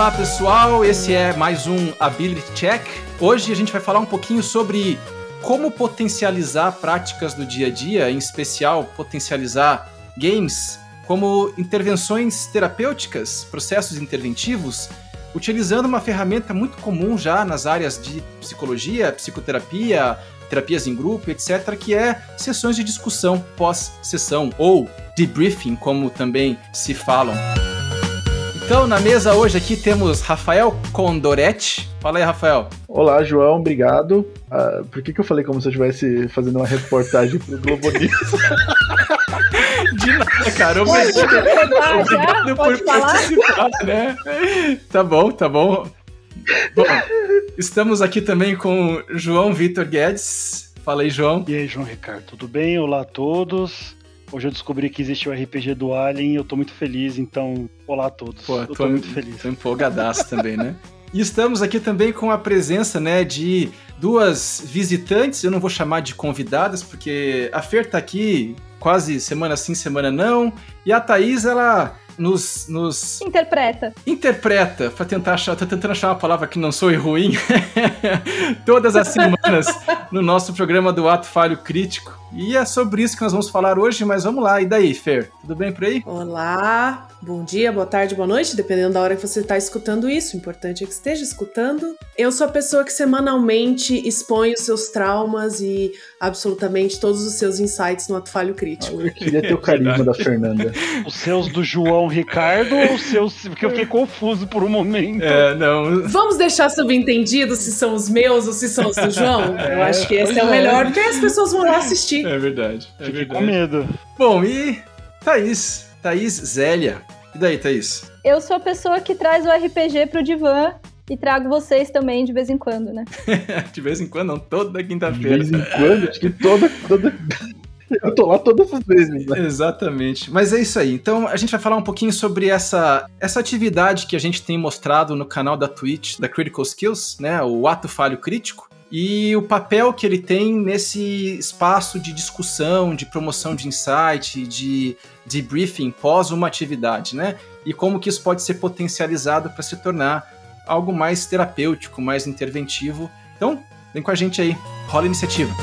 Olá pessoal, esse é mais um Ability Check. Hoje a gente vai falar um pouquinho sobre como potencializar práticas do dia a dia, em especial potencializar games como intervenções terapêuticas, processos interventivos, utilizando uma ferramenta muito comum já nas áreas de psicologia, psicoterapia, terapias em grupo, etc., que é sessões de discussão pós-sessão, ou debriefing, como também se falam. Então, na mesa hoje aqui temos Rafael Condoretti. Fala aí, Rafael. Olá, João, obrigado. Uh, por que, que eu falei como se eu estivesse fazendo uma reportagem pro Globo News? De nada, cara. Obrigado, obrigado por participar, né? Tá bom, tá bom. Bom, estamos aqui também com João Vitor Guedes. Fala aí, João. E aí, João Ricardo, tudo bem? Olá a todos. Hoje eu descobri que existe o RPG do Alien e eu tô muito feliz, então, olá a todos. Pô, eu tô, tô muito feliz. Tô empolgadaço também, né? E estamos aqui também com a presença, né, de duas visitantes, eu não vou chamar de convidadas, porque a Fer tá aqui quase semana sim, semana não, e a Thaís, ela nos, nos interpreta. Interpreta, para tentar achar, tô tentando achar uma palavra que não sou ruim. Todas as semanas no nosso programa do Ato Falho Crítico. E é sobre isso que nós vamos falar hoje, mas vamos lá. E daí, Fer? Tudo bem por aí? Olá, bom dia, boa tarde, boa noite, dependendo da hora que você está escutando isso. O importante é que esteja escutando. Eu sou a pessoa que semanalmente expõe os seus traumas e absolutamente todos os seus insights no Ato Falho Crítico. Eu queria ter o carisma da Fernanda. Os seus do João Ricardo ou os seus. Porque eu fiquei confuso por um momento. É, não. Vamos deixar subentendido se são os meus ou se são os do João? Eu acho que esse é, é o melhor, porque as pessoas vão lá assistir. É verdade. É Fiquei verdade. com medo. Bom, e Thaís? Thaís Zélia. E daí, Thaís? Eu sou a pessoa que traz o RPG pro divã e trago vocês também de vez em quando, né? de vez em quando, não, toda quinta-feira. De vez em quando, acho que toda. toda... Eu tô lá todas as vezes. Né? Exatamente. Mas é isso aí. Então a gente vai falar um pouquinho sobre essa, essa atividade que a gente tem mostrado no canal da Twitch, da Critical Skills, né? O ato falho crítico e o papel que ele tem nesse espaço de discussão, de promoção de insight, de debriefing pós uma atividade, né? E como que isso pode ser potencializado para se tornar algo mais terapêutico, mais interventivo. Então, vem com a gente aí, rola a iniciativa.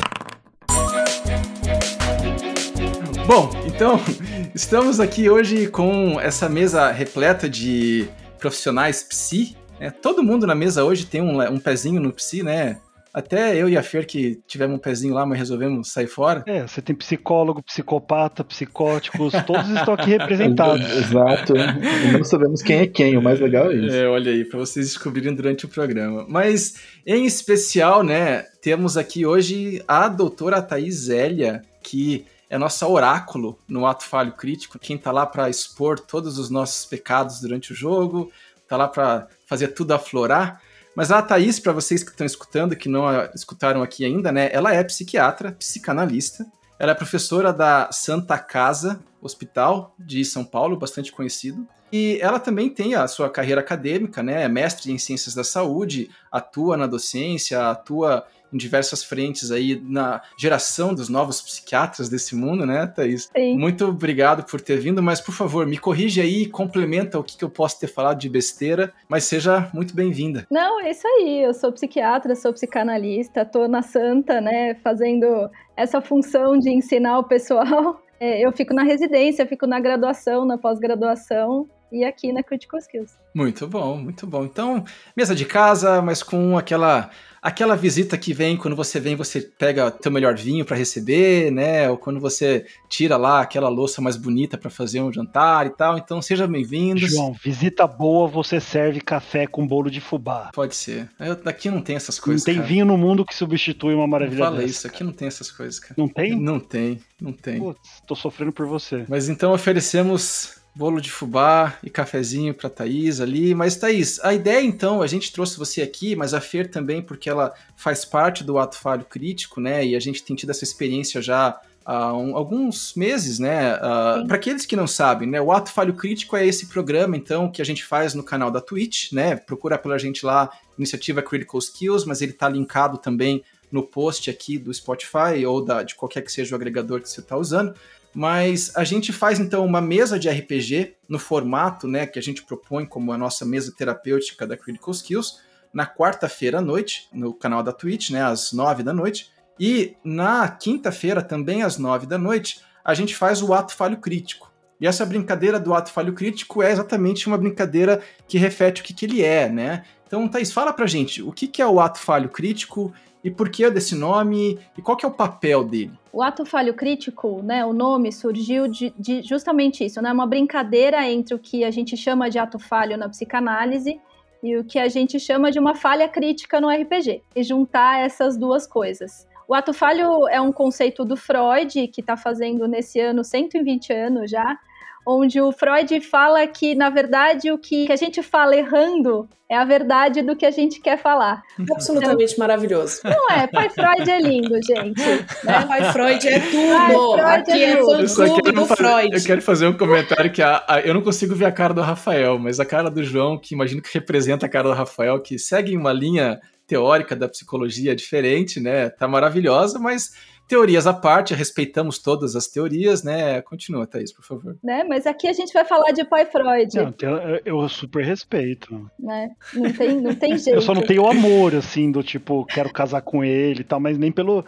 Bom, então, estamos aqui hoje com essa mesa repleta de profissionais psi. Né? Todo mundo na mesa hoje tem um, um pezinho no psi, né? Até eu e a Fer que tivemos um pezinho lá, mas resolvemos sair fora. É, você tem psicólogo, psicopata, psicóticos, todos estão aqui representados. Exato. E não sabemos quem é quem, o mais legal é isso. É, olha aí, para vocês descobrirem durante o programa. Mas, em especial, né, temos aqui hoje a doutora Thaís Zélia, que é nossa oráculo no ato falho crítico, quem tá lá para expor todos os nossos pecados durante o jogo, tá lá para fazer tudo aflorar. Mas a Thaís, para vocês que estão escutando, que não escutaram aqui ainda, né? Ela é psiquiatra, psicanalista. Ela é professora da Santa Casa Hospital de São Paulo, bastante conhecido. E ela também tem a sua carreira acadêmica, né? É mestre em ciências da saúde, atua na docência, atua em diversas frentes aí na geração dos novos psiquiatras desse mundo, né, Thaís? Sim. Muito obrigado por ter vindo, mas por favor, me corrige aí, complementa o que, que eu posso ter falado de besteira, mas seja muito bem-vinda. Não, é isso aí, eu sou psiquiatra, sou psicanalista, tô na Santa, né, fazendo essa função de ensinar o pessoal. É, eu fico na residência, fico na graduação, na pós-graduação, e aqui na Critical Skills. Muito bom, muito bom. Então, mesa de casa, mas com aquela aquela visita que vem, quando você vem, você pega teu melhor vinho para receber, né? Ou quando você tira lá aquela louça mais bonita para fazer um jantar e tal. Então, seja bem-vindo. João, visita boa, você serve café com bolo de fubá. Pode ser. Eu, daqui não tem essas coisas. Não tem cara. vinho no mundo que substitui uma maravilha não fala dessa. isso, aqui não tem essas coisas, cara. Não tem? Não tem, não tem. Putz, tô sofrendo por você. Mas então oferecemos bolo de fubá e cafezinho para Thaís ali. Mas Thaís, a ideia então, a gente trouxe você aqui, mas a Fer também, porque ela faz parte do ato falho crítico, né? E a gente tem tido essa experiência já há um, alguns meses, né? Uh, para aqueles que não sabem, né? O Ato Falho Crítico é esse programa, então, que a gente faz no canal da Twitch, né? Procura pela gente lá, iniciativa Critical Skills, mas ele está linkado também no post aqui do Spotify ou da, de qualquer que seja o agregador que você está usando. Mas a gente faz então uma mesa de RPG no formato né, que a gente propõe como a nossa mesa terapêutica da Critical Skills na quarta-feira à noite, no canal da Twitch, né, às nove da noite. E na quinta-feira, também às nove da noite, a gente faz o ato falho crítico. E essa brincadeira do ato falho crítico é exatamente uma brincadeira que reflete o que, que ele é, né? Então, Thaís, fala pra gente, o que, que é o ato falho crítico e por que desse nome e qual que é o papel dele? O ato falho crítico, né, o nome surgiu de, de justamente isso, né, uma brincadeira entre o que a gente chama de ato falho na psicanálise e o que a gente chama de uma falha crítica no RPG, e juntar essas duas coisas. O ato falho é um conceito do Freud, que está fazendo nesse ano 120 anos já, onde o Freud fala que, na verdade, o que a gente fala errando é a verdade do que a gente quer falar. Absolutamente então, maravilhoso. Não é? Pai Freud é lindo, gente. Né? Pai Freud é tudo. Freud Aqui é, é fã-clube do fazer, Freud. Eu quero fazer um comentário que a, a, eu não consigo ver a cara do Rafael, mas a cara do João, que imagino que representa a cara do Rafael, que segue uma linha teórica da psicologia diferente, né? Tá maravilhosa, mas Teorias à parte, respeitamos todas as teorias, né? Continua, Thaís, por favor. Né? Mas aqui a gente vai falar de pai Freud. Não, eu super respeito. Né? Não, tem, não tem jeito. eu só não tenho amor, assim, do tipo, quero casar com ele e tal, mas nem pelo,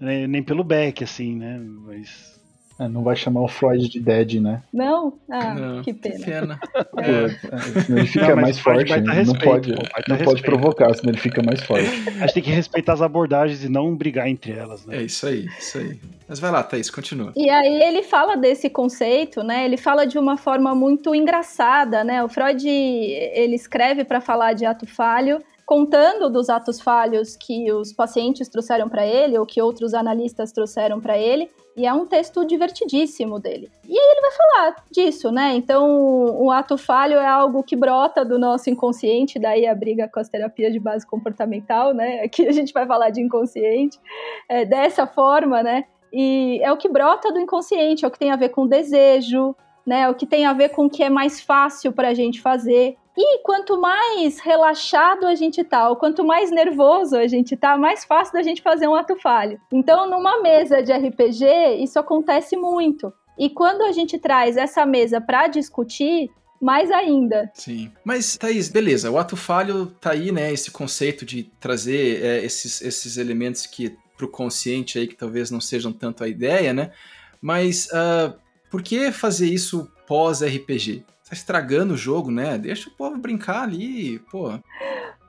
nem, nem pelo Beck, assim, né? Mas é, não vai chamar o Freud de Dead, né? Não? Ah, não, que pena. Que pena. É. ele fica não, mais forte. Né? Respeito, não pode, não pode provocar, senão ele fica mais forte. A gente tem que respeitar as abordagens e não brigar entre elas, né? É isso aí, isso aí. Mas vai lá, Thaís, continua. E aí ele fala desse conceito, né? Ele fala de uma forma muito engraçada, né? O Freud, ele escreve para falar de ato falho, contando dos atos falhos que os pacientes trouxeram para ele ou que outros analistas trouxeram para ele, e é um texto divertidíssimo dele. E aí ele vai falar disso, né? Então, o ato falho é algo que brota do nosso inconsciente, daí a briga com as terapias de base comportamental, né? Aqui a gente vai falar de inconsciente, é, dessa forma, né? E é o que brota do inconsciente, é o que tem a ver com desejo, né? É o que tem a ver com o que é mais fácil para a gente fazer. E quanto mais relaxado a gente tá, ou quanto mais nervoso a gente tá, mais fácil da gente fazer um ato falho. Então, numa mesa de RPG, isso acontece muito. E quando a gente traz essa mesa para discutir, mais ainda. Sim. Mas, Thaís, beleza, o ato falho tá aí, né? Esse conceito de trazer é, esses, esses elementos que pro consciente aí, que talvez não sejam tanto a ideia, né? Mas uh, por que fazer isso pós-RPG? Tá estragando o jogo, né? Deixa o povo brincar ali, pô.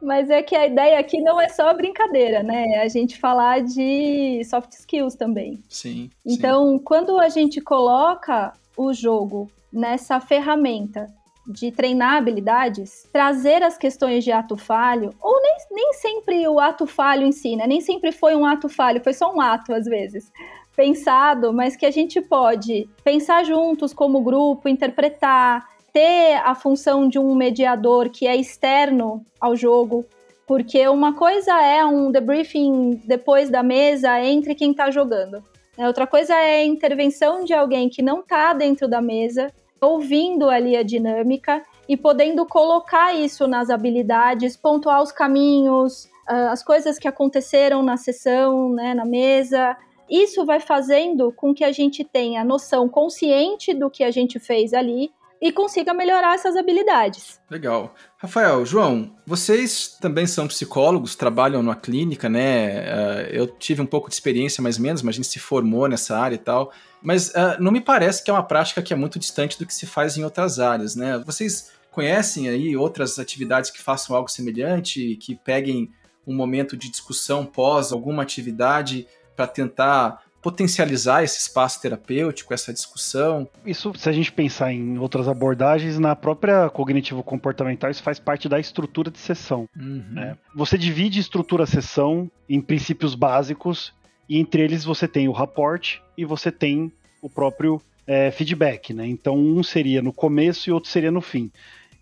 Mas é que a ideia aqui não é só brincadeira, né? É a gente falar de soft skills também. Sim. Então, sim. quando a gente coloca o jogo nessa ferramenta de treinar habilidades, trazer as questões de ato falho, ou nem, nem sempre o ato falho em si, né? Nem sempre foi um ato falho, foi só um ato às vezes pensado, mas que a gente pode pensar juntos como grupo, interpretar, ter a função de um mediador que é externo ao jogo, porque uma coisa é um debriefing depois da mesa entre quem está jogando. Né? Outra coisa é a intervenção de alguém que não está dentro da mesa, ouvindo ali a dinâmica e podendo colocar isso nas habilidades, pontuar os caminhos, ah, as coisas que aconteceram na sessão, né, na mesa. Isso vai fazendo com que a gente tenha noção consciente do que a gente fez ali e consiga melhorar essas habilidades. Legal. Rafael, João, vocês também são psicólogos, trabalham numa clínica, né? Uh, eu tive um pouco de experiência, mais ou menos, mas a gente se formou nessa área e tal. Mas uh, não me parece que é uma prática que é muito distante do que se faz em outras áreas, né? Vocês conhecem aí outras atividades que façam algo semelhante, que peguem um momento de discussão pós alguma atividade para tentar potencializar esse espaço terapêutico, essa discussão. Isso, se a gente pensar em outras abordagens, na própria cognitivo-comportamental, isso faz parte da estrutura de sessão. Uhum. Né? Você divide estrutura sessão em princípios básicos, e entre eles você tem o rapport e você tem o próprio é, feedback. Né? Então, um seria no começo e outro seria no fim.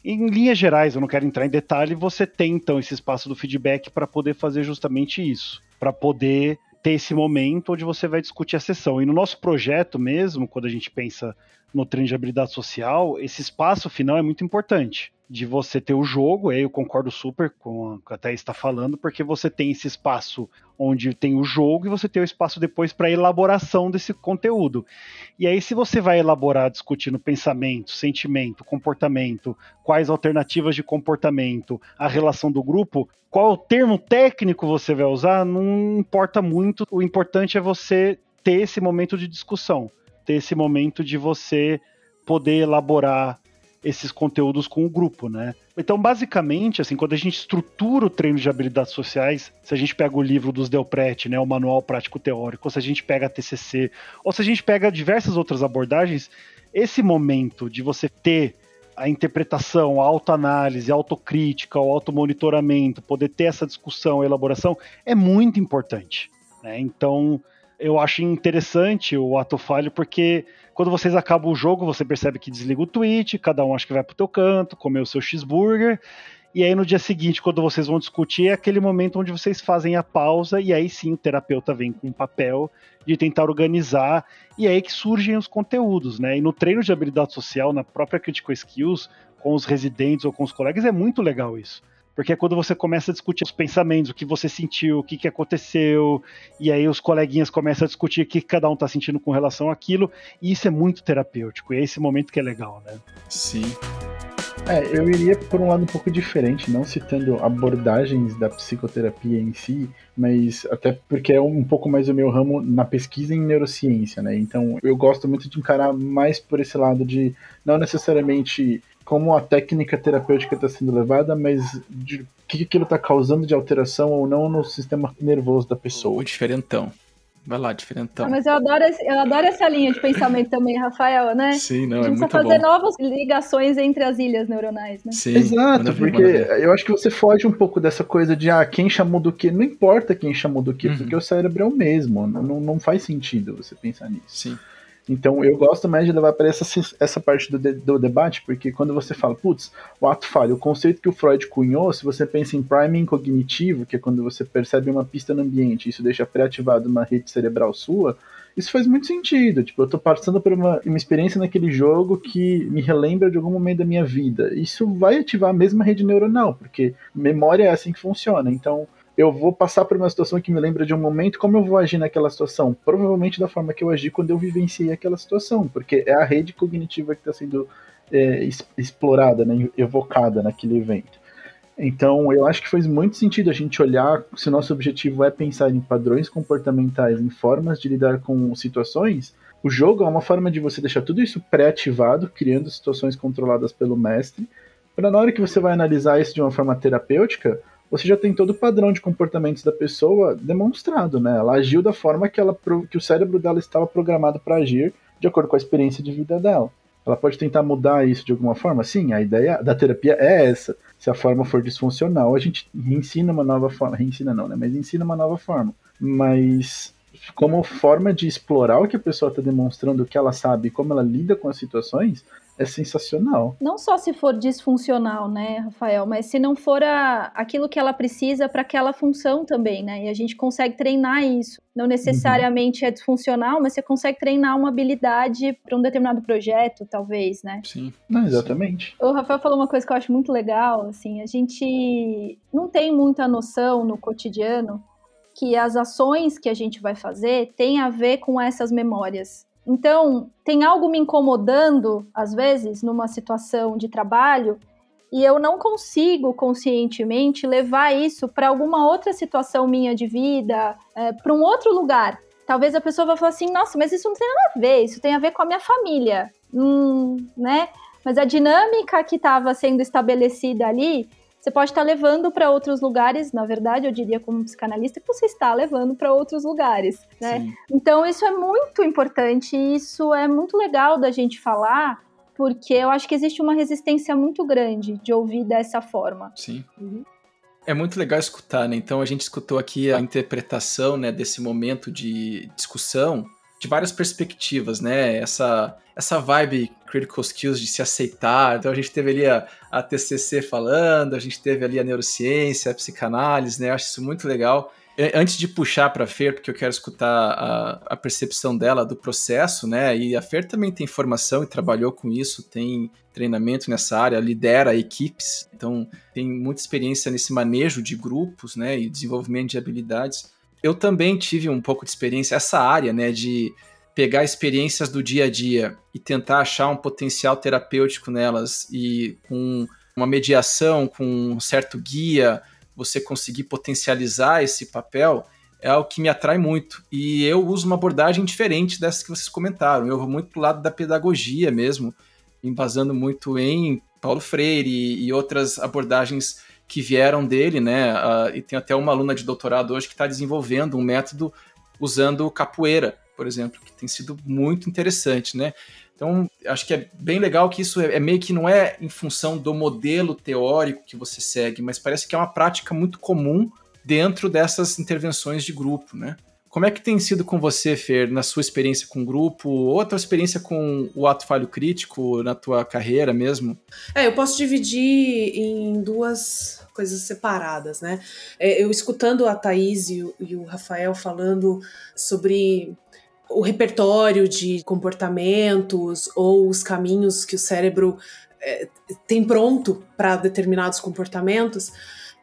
Em linhas gerais, eu não quero entrar em detalhe, você tem então esse espaço do feedback para poder fazer justamente isso, para poder ter esse momento onde você vai discutir a sessão. E no nosso projeto mesmo, quando a gente pensa no treino de habilidade social, esse espaço final é muito importante de você ter o jogo, aí eu concordo super com o que a Thaís está falando, porque você tem esse espaço onde tem o jogo e você tem o espaço depois para elaboração desse conteúdo. E aí, se você vai elaborar discutindo pensamento, sentimento, comportamento, quais alternativas de comportamento, a relação do grupo, qual termo técnico você vai usar, não importa muito. O importante é você ter esse momento de discussão, ter esse momento de você poder elaborar esses conteúdos com o grupo, né? Então, basicamente, assim, quando a gente estrutura o treino de habilidades sociais, se a gente pega o livro dos Delpret, né, o Manual Prático Teórico, ou se a gente pega a TCC, ou se a gente pega diversas outras abordagens, esse momento de você ter a interpretação, a autoanálise, a autocrítica, o automonitoramento, poder ter essa discussão, elaboração, é muito importante. Né? Então, eu acho interessante o ato falho, porque quando vocês acabam o jogo, você percebe que desliga o tweet, cada um acha que vai pro teu canto, comer o seu cheeseburger, e aí no dia seguinte, quando vocês vão discutir, é aquele momento onde vocês fazem a pausa, e aí sim o terapeuta vem com um papel de tentar organizar, e aí que surgem os conteúdos, né? E no treino de habilidade social, na própria Critical Skills, com os residentes ou com os colegas, é muito legal isso. Porque é quando você começa a discutir os pensamentos, o que você sentiu, o que, que aconteceu, e aí os coleguinhas começam a discutir o que cada um está sentindo com relação àquilo, e isso é muito terapêutico, e é esse momento que é legal, né? Sim. É, eu iria por um lado um pouco diferente, não citando abordagens da psicoterapia em si, mas até porque é um pouco mais o meu ramo na pesquisa em neurociência, né? Então eu gosto muito de encarar mais por esse lado de não necessariamente como a técnica terapêutica está sendo levada, mas de o que aquilo está causando de alteração ou não no sistema nervoso da pessoa. O diferentão. Vai lá, diferentão. Ah, mas eu adoro, esse, eu adoro essa linha de pensamento também, Rafael, né? Sim, não, a é gente muito precisa fazer bom. novas ligações entre as ilhas neuronais, né? Sim, Exato, manda porque manda ver. eu acho que você foge um pouco dessa coisa de ah, quem chamou do que. Não importa quem chamou do que, Uhum. porque o cérebro é o mesmo. Não, não faz sentido você pensar nisso. Sim. Então eu gosto mais de levar para essa, essa parte do, de- do debate, porque quando você fala, putz, o ato falho, o conceito que o Freud cunhou, se você pensa em priming cognitivo, que é quando você percebe uma pista no ambiente, isso deixa pré-ativado uma rede cerebral sua, isso faz muito sentido. Tipo, eu tô passando por uma, uma experiência naquele jogo que me relembra de algum momento da minha vida. Isso vai ativar a mesma rede neuronal, porque memória é assim que funciona. Então, eu vou passar por uma situação que me lembra de um momento, como eu vou agir naquela situação? Provavelmente da forma que eu agi quando eu vivenciei aquela situação, porque é a rede cognitiva que está sendo é, explorada, né, evocada naquele evento. Então, eu acho que faz muito sentido a gente olhar se o nosso objetivo é pensar em padrões comportamentais, em formas de lidar com situações. O jogo é uma forma de você deixar tudo isso pré-ativado, criando situações controladas pelo mestre, para na hora que você vai analisar isso de uma forma terapêutica, você já tem todo o padrão de comportamentos da pessoa demonstrado, né? Ela agiu da forma que, ela, que o cérebro dela estava programado para agir, de acordo com a experiência de vida dela. Ela pode tentar mudar isso de alguma forma? Sim, a ideia da terapia é essa. Se a forma for disfuncional, a gente ensina uma nova forma. Reensina não, né? Mas ensina uma nova forma. Mas como forma de explorar o que a pessoa está demonstrando, o que ela sabe, como ela lida com as situações, é sensacional. Não só se for disfuncional, né, Rafael, mas se não for a, aquilo que ela precisa para aquela função também, né? E a gente consegue treinar isso. Não necessariamente é disfuncional, mas você consegue treinar uma habilidade para um determinado projeto, talvez, né? Sim. Não, exatamente. O Rafael falou uma coisa que eu acho muito legal, assim, a gente não tem muita noção no cotidiano que as ações que a gente vai fazer têm a ver com essas memórias. Então, tem algo me incomodando, às vezes, numa situação de trabalho, e eu não consigo conscientemente levar isso para alguma outra situação minha de vida, é, para um outro lugar. Talvez a pessoa vá falar assim: nossa, mas isso não tem nada a ver, isso tem a ver com a minha família. Hum, né? Mas a dinâmica que estava sendo estabelecida ali, você pode estar levando para outros lugares. Na verdade, eu diria como psicanalista que você está levando para outros lugares, né? Sim. Então isso é muito importante, e isso é muito legal da gente falar, porque eu acho que existe uma resistência muito grande de ouvir dessa forma. Sim. Uhum. É muito legal escutar, né? Então a gente escutou aqui a interpretação, né, desse momento de discussão de várias perspectivas, né? Essa essa vibe critical skills de se aceitar. Então a gente teve ali a, a TCC falando, a gente teve ali a neurociência, a psicanálise, né? Eu acho isso muito legal. Antes de puxar para a Fer, porque eu quero escutar a, a, percepção dela do processo, né? E a Fer também tem formação e trabalhou com isso, tem treinamento nessa área, lidera equipes, então tem muita experiência nesse manejo de grupos, né? E desenvolvimento de habilidades. Eu também tive um pouco de experiência essa área, né? De pegar experiências do dia a dia e tentar achar um potencial terapêutico nelas e com uma mediação, com um certo guia, você conseguir potencializar esse papel é algo que me atrai muito. E eu uso uma abordagem diferente dessa que vocês comentaram. Eu vou muito pro lado da pedagogia mesmo, embasando muito em Paulo Freire e, outras abordagens que vieram dele, né? Uh, e tem até uma aluna de doutorado hoje que está desenvolvendo um método usando capoeira por exemplo, que tem sido muito interessante, né? Então, acho que é bem legal que isso é, é meio que não é em função do modelo teórico que você segue, mas parece que é uma prática muito comum dentro dessas intervenções de grupo, né? Como é que tem sido com você, Fer, na sua experiência com o grupo, ou experiência com o ato falho crítico na tua carreira mesmo? É, eu posso dividir em duas coisas separadas, né? É, eu escutando a Thaís e o, e o Rafael falando sobre o repertório de comportamentos ou os caminhos que o cérebro é, tem pronto para determinados comportamentos.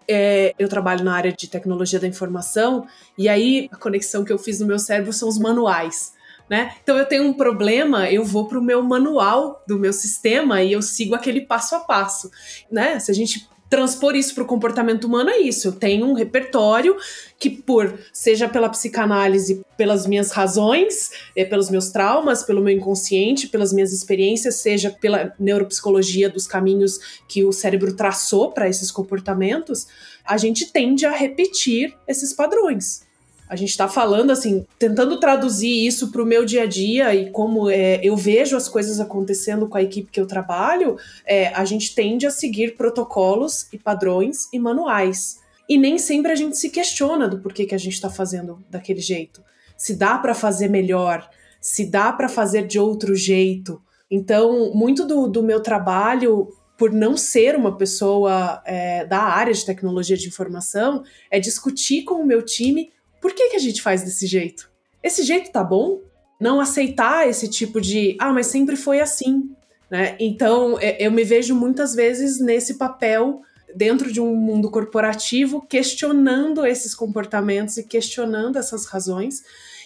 É, eu trabalho na área de tecnologia da informação e aí a conexão que eu fiz no meu cérebro são os manuais. Né? Então eu tenho um problema, eu vou para o meu manual do meu sistema e eu sigo aquele passo a passo, né? Se a gente transpor isso para o comportamento humano é isso. Eu tenho um repertório que, por seja pela psicanálise, pelas minhas razões, é, pelos meus traumas, pelo meu inconsciente, pelas minhas experiências, seja pela neuropsicologia dos caminhos que o cérebro traçou para esses comportamentos, a gente tende a repetir esses padrões. A gente está falando assim, tentando traduzir isso para o meu dia a dia e como é, eu vejo as coisas acontecendo com a equipe que eu trabalho, é, a gente tende a seguir protocolos e padrões e manuais. E nem sempre a gente se questiona do porquê que a gente está fazendo daquele jeito. Se dá para fazer melhor, se dá para fazer de outro jeito. Então, muito do, do meu trabalho por não ser uma pessoa é, da área de tecnologia de informação, é discutir com o meu time por que, que a gente faz desse jeito? Esse jeito tá bom? Não aceitar esse tipo de, ah, mas sempre foi assim. Né? Então, é, eu me vejo muitas vezes nesse papel dentro de um mundo corporativo, questionando esses comportamentos e questionando essas razões.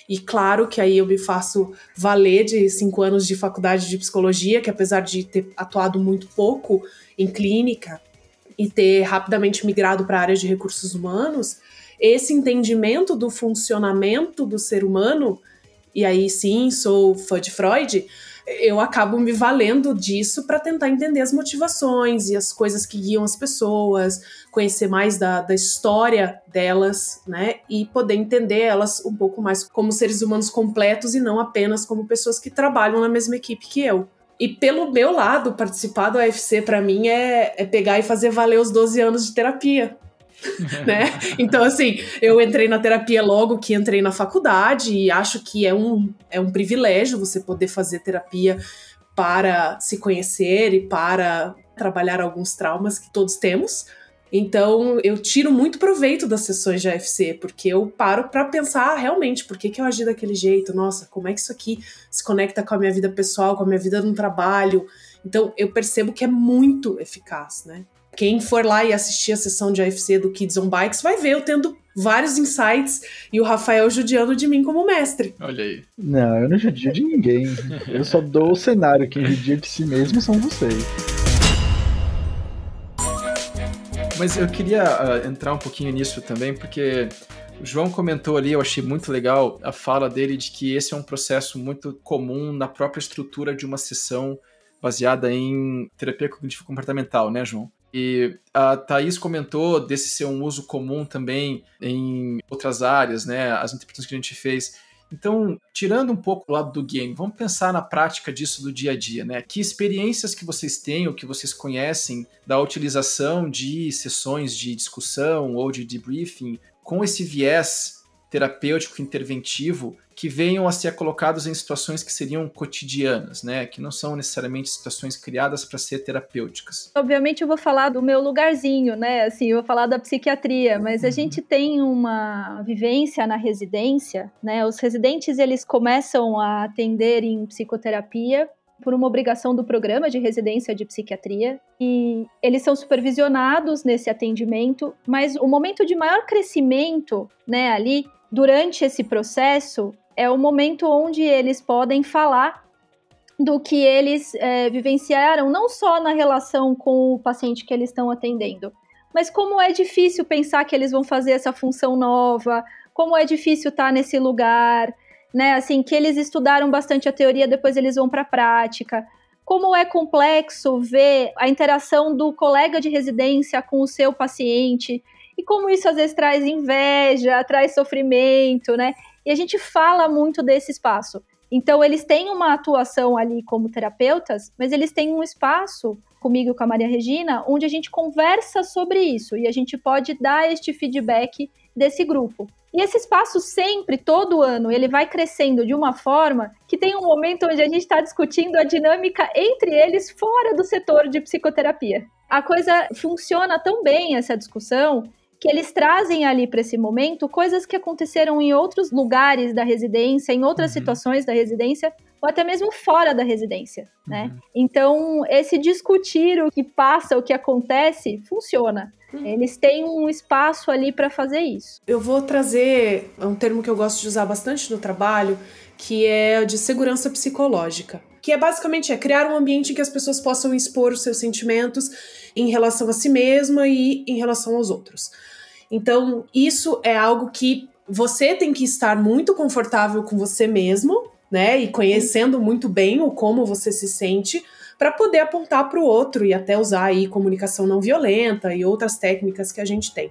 E claro que aí eu me faço valer de cinco anos de faculdade de psicologia, que apesar de ter atuado muito pouco em clínica e ter rapidamente migrado para a área de recursos humanos, esse entendimento do funcionamento do ser humano, e aí sim sou fã de Freud, eu acabo me valendo disso para tentar entender as motivações e as coisas que guiam as pessoas, conhecer mais da, da história delas, né? E poder entender elas um pouco mais como seres humanos completos e não apenas como pessoas que trabalham na mesma equipe que eu. E pelo meu lado, participar do AFC para mim é, é pegar e fazer valer os 12 anos de terapia. né? Então, assim, eu entrei na terapia logo que entrei na faculdade e acho que é um, é um privilégio você poder fazer terapia para se conhecer e para trabalhar alguns traumas que todos temos. Então, eu tiro muito proveito das sessões de AFC, porque eu paro para pensar realmente por que, que eu agi daquele jeito, nossa, como é que isso aqui se conecta com a minha vida pessoal, com a minha vida no trabalho. Então, eu percebo que é muito eficaz, né? Quem for lá e assistir a sessão de AFC do Kids on Bikes vai ver eu tendo vários insights e o Rafael judiando de mim como mestre. Olha aí. Não, eu não judio de ninguém. Eu só dou o cenário. Quem judia de si mesmo são vocês. Mas eu queria uh, entrar um pouquinho nisso também, porque o João comentou ali, eu achei muito legal a fala dele de que esse é um processo muito comum na própria estrutura de uma sessão baseada em terapia cognitivo comportamental, né, João? E a Thaís comentou desse ser um uso comum também em outras áreas, né? As interpretações que a gente fez. Então, tirando um pouco o lado do game, vamos pensar na prática disso do dia a dia, né? Que experiências que vocês têm ou que vocês conhecem da utilização de sessões de discussão ou de debriefing com esse viés terapêutico interventivo que venham a ser colocados em situações que seriam cotidianas, né? Que não são necessariamente situações criadas para ser terapêuticas. Obviamente eu vou falar do meu lugarzinho, né? Assim, eu vou falar da psiquiatria, mas a uhum. gente tem uma vivência na residência, né? Os residentes eles começam a atender em psicoterapia por uma obrigação do programa de residência de psiquiatria e eles são supervisionados nesse atendimento, mas o momento de maior crescimento, né, ali durante esse processo é o momento onde eles podem falar do que eles é, vivenciaram, não só na relação com o paciente que eles estão atendendo, mas como é difícil pensar que eles vão fazer essa função nova, como é difícil estar nesse lugar, né? Assim, que eles estudaram bastante a teoria, depois eles vão para a prática. Como é complexo ver a interação do colega de residência com o seu paciente e como isso às vezes traz inveja, traz sofrimento, né? E a gente fala muito desse espaço. Então, eles têm uma atuação ali como terapeutas, mas eles têm um espaço comigo e com a Maria Regina, onde a gente conversa sobre isso e a gente pode dar este feedback desse grupo. E esse espaço sempre, todo ano, ele vai crescendo de uma forma que tem um momento onde a gente está discutindo a dinâmica entre eles fora do setor de psicoterapia. A coisa funciona tão bem, essa discussão, que eles trazem ali para esse momento coisas que aconteceram em outros lugares da residência, em outras uhum. situações da residência, ou até mesmo fora da residência, né? uhum. né? Então, esse discutir o que passa, o que acontece, funciona. Uhum. Eles têm um espaço ali para fazer isso. Eu vou trazer um termo que eu gosto de usar bastante no trabalho, que é de segurança psicológica que é basicamente é criar um ambiente em que as pessoas possam expor os seus sentimentos em relação a si mesma e em relação aos outros. Então, isso é algo que você tem que estar muito confortável com você mesmo, né? E conhecendo muito bem o como você se sente para poder apontar para o outro e até usar aí comunicação não violenta e outras técnicas que a gente tem.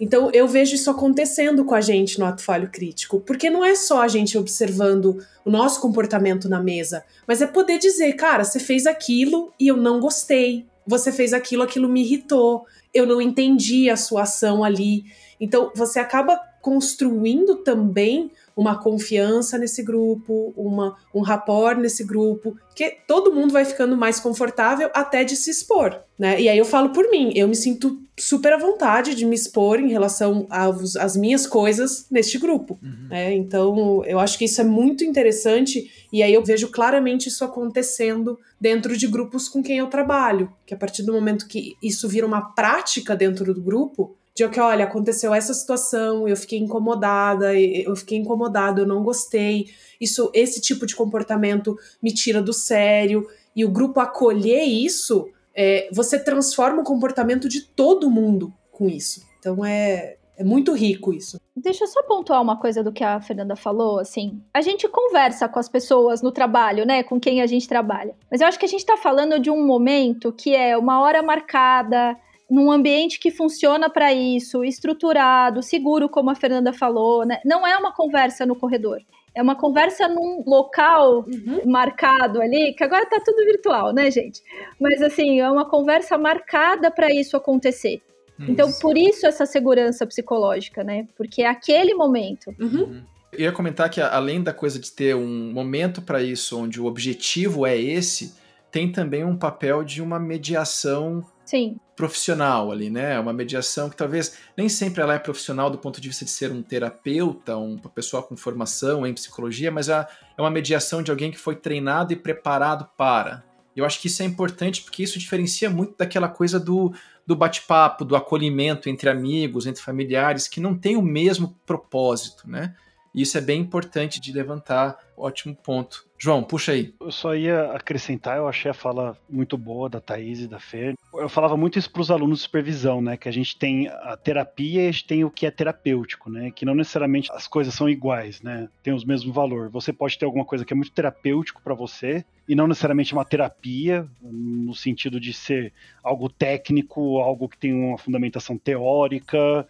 Então eu vejo isso acontecendo com a gente no ato falho crítico, porque não é só a gente observando o nosso comportamento na mesa, mas é poder dizer, cara, você fez aquilo e eu não gostei. Você fez aquilo, aquilo me irritou. Eu não entendi a sua ação ali. Então você acaba construindo também uma confiança nesse grupo, uma, um rapport nesse grupo, que todo mundo vai ficando mais confortável até de se expor, né? E aí eu falo por mim, eu me sinto super à vontade de me expor em relação às minhas coisas neste grupo, uhum. né? Então eu acho que isso é muito interessante e aí eu vejo claramente isso acontecendo dentro de grupos com quem eu trabalho, que a partir do momento que isso vira uma prática dentro do grupo, de que, olha, aconteceu essa situação, eu fiquei incomodada, eu fiquei incomodado, eu não gostei. Isso, esse tipo de comportamento me tira do sério. E o grupo acolher isso, é, você transforma o comportamento de todo mundo com isso. Então é, é muito rico isso. Deixa eu só pontuar uma coisa do que a Fernanda falou, assim. A gente conversa com as pessoas no trabalho, né, com quem a gente trabalha. Mas eu acho que a gente tá falando de um momento que é uma hora marcada, num ambiente que funciona para isso, estruturado, seguro, como a Fernanda falou, né? Não é uma conversa no corredor. É uma conversa num local uhum. marcado ali, que agora tá tudo virtual, né, gente? Mas assim, é uma conversa marcada para isso acontecer. Isso. Então, por isso essa segurança psicológica, né? Porque é aquele momento. Uhum. uhum. Eu ia comentar que além da coisa de ter um momento para isso, onde o objetivo é esse, tem também um papel de uma mediação Sim. Profissional ali, né? Uma mediação que talvez nem sempre ela é profissional do ponto de vista de ser um terapeuta, uma pessoa com formação em psicologia, mas é, é uma mediação de alguém que foi treinado e preparado para. Eu acho que isso é importante porque isso diferencia muito daquela coisa do, do bate-papo, do acolhimento entre amigos, entre familiares, que não tem o mesmo propósito, né? E isso é bem importante de levantar. Ótimo ponto. João, puxa aí. Eu só ia acrescentar, eu achei a fala muito boa da Thaís e da Fer. Eu falava muito isso para os alunos de supervisão, né? Que a gente tem a terapia e a gente tem o que é terapêutico, né? Que não necessariamente as coisas são iguais, né? Tem os mesmos valor. Você pode ter alguma coisa que é muito terapêutico para você e não necessariamente uma terapia, no sentido de ser algo técnico, algo que tem uma fundamentação teórica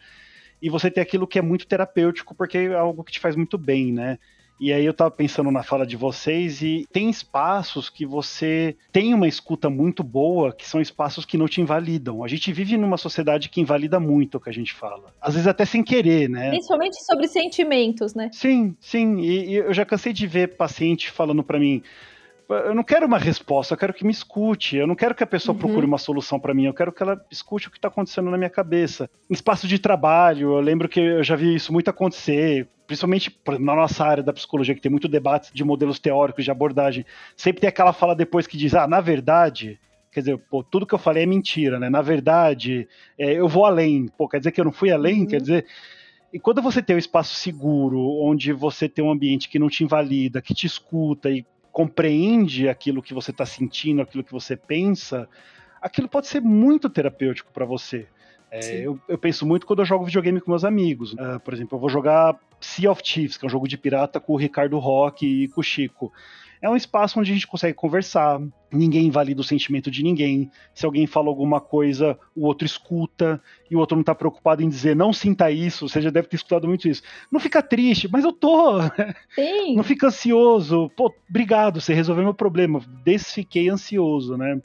e você ter aquilo que é muito terapêutico, porque é algo que te faz muito bem, né? E aí eu tava pensando na fala de vocês e tem espaços que você tem uma escuta muito boa, que são espaços que não te invalidam. A gente vive numa sociedade que invalida muito o que a gente fala. Às vezes até sem querer, né? Principalmente sobre sentimentos, né? Sim, sim. E, e eu já cansei de ver paciente falando para mim, eu não quero uma resposta, eu quero que me escute. Eu não quero que a pessoa uhum. procure uma solução para mim, eu quero que ela escute o que está acontecendo na minha cabeça. Em espaço de trabalho, eu lembro que eu já vi isso muito acontecer, principalmente na nossa área da psicologia, que tem muito debate de modelos teóricos de abordagem. Sempre tem aquela fala depois que diz: ah, na verdade. Quer dizer, pô, tudo que eu falei é mentira, né? Na verdade, é, eu vou além. Pô, quer dizer que eu não fui além? Uhum. Quer dizer. E quando você tem um espaço seguro, onde você tem um ambiente que não te invalida, que te escuta e compreende aquilo que você está sentindo, aquilo que você pensa, aquilo pode ser muito terapêutico para você. É, eu, eu, penso muito quando eu jogo videogame com meus amigos. Uh, por exemplo, eu vou jogar Sea of Thieves, que é um jogo de pirata com o Ricardo Rock e com o Chico é um espaço onde a gente consegue conversar, ninguém invalida o sentimento de ninguém. Se alguém fala alguma coisa, o outro escuta, e o outro não está preocupado em dizer não sinta isso, você já deve ter escutado muito isso. Não fica triste, mas eu tô. Sim. Não fica ansioso. Pô, obrigado, você resolveu meu problema. Desfiquei ansioso, né?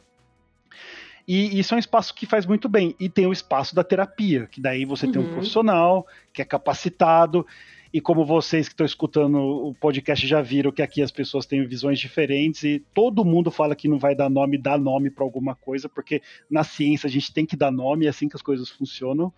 E isso é um espaço que faz muito bem. E tem o espaço da terapia, que daí você uhum. tem um uhum. profissional que é capacitado e como vocês que estão escutando o podcast já viram que aqui as pessoas têm visões diferentes e todo mundo fala que não vai dar nome, dá nome para alguma coisa, porque na ciência a gente tem que dar nome, é assim que as coisas funcionam.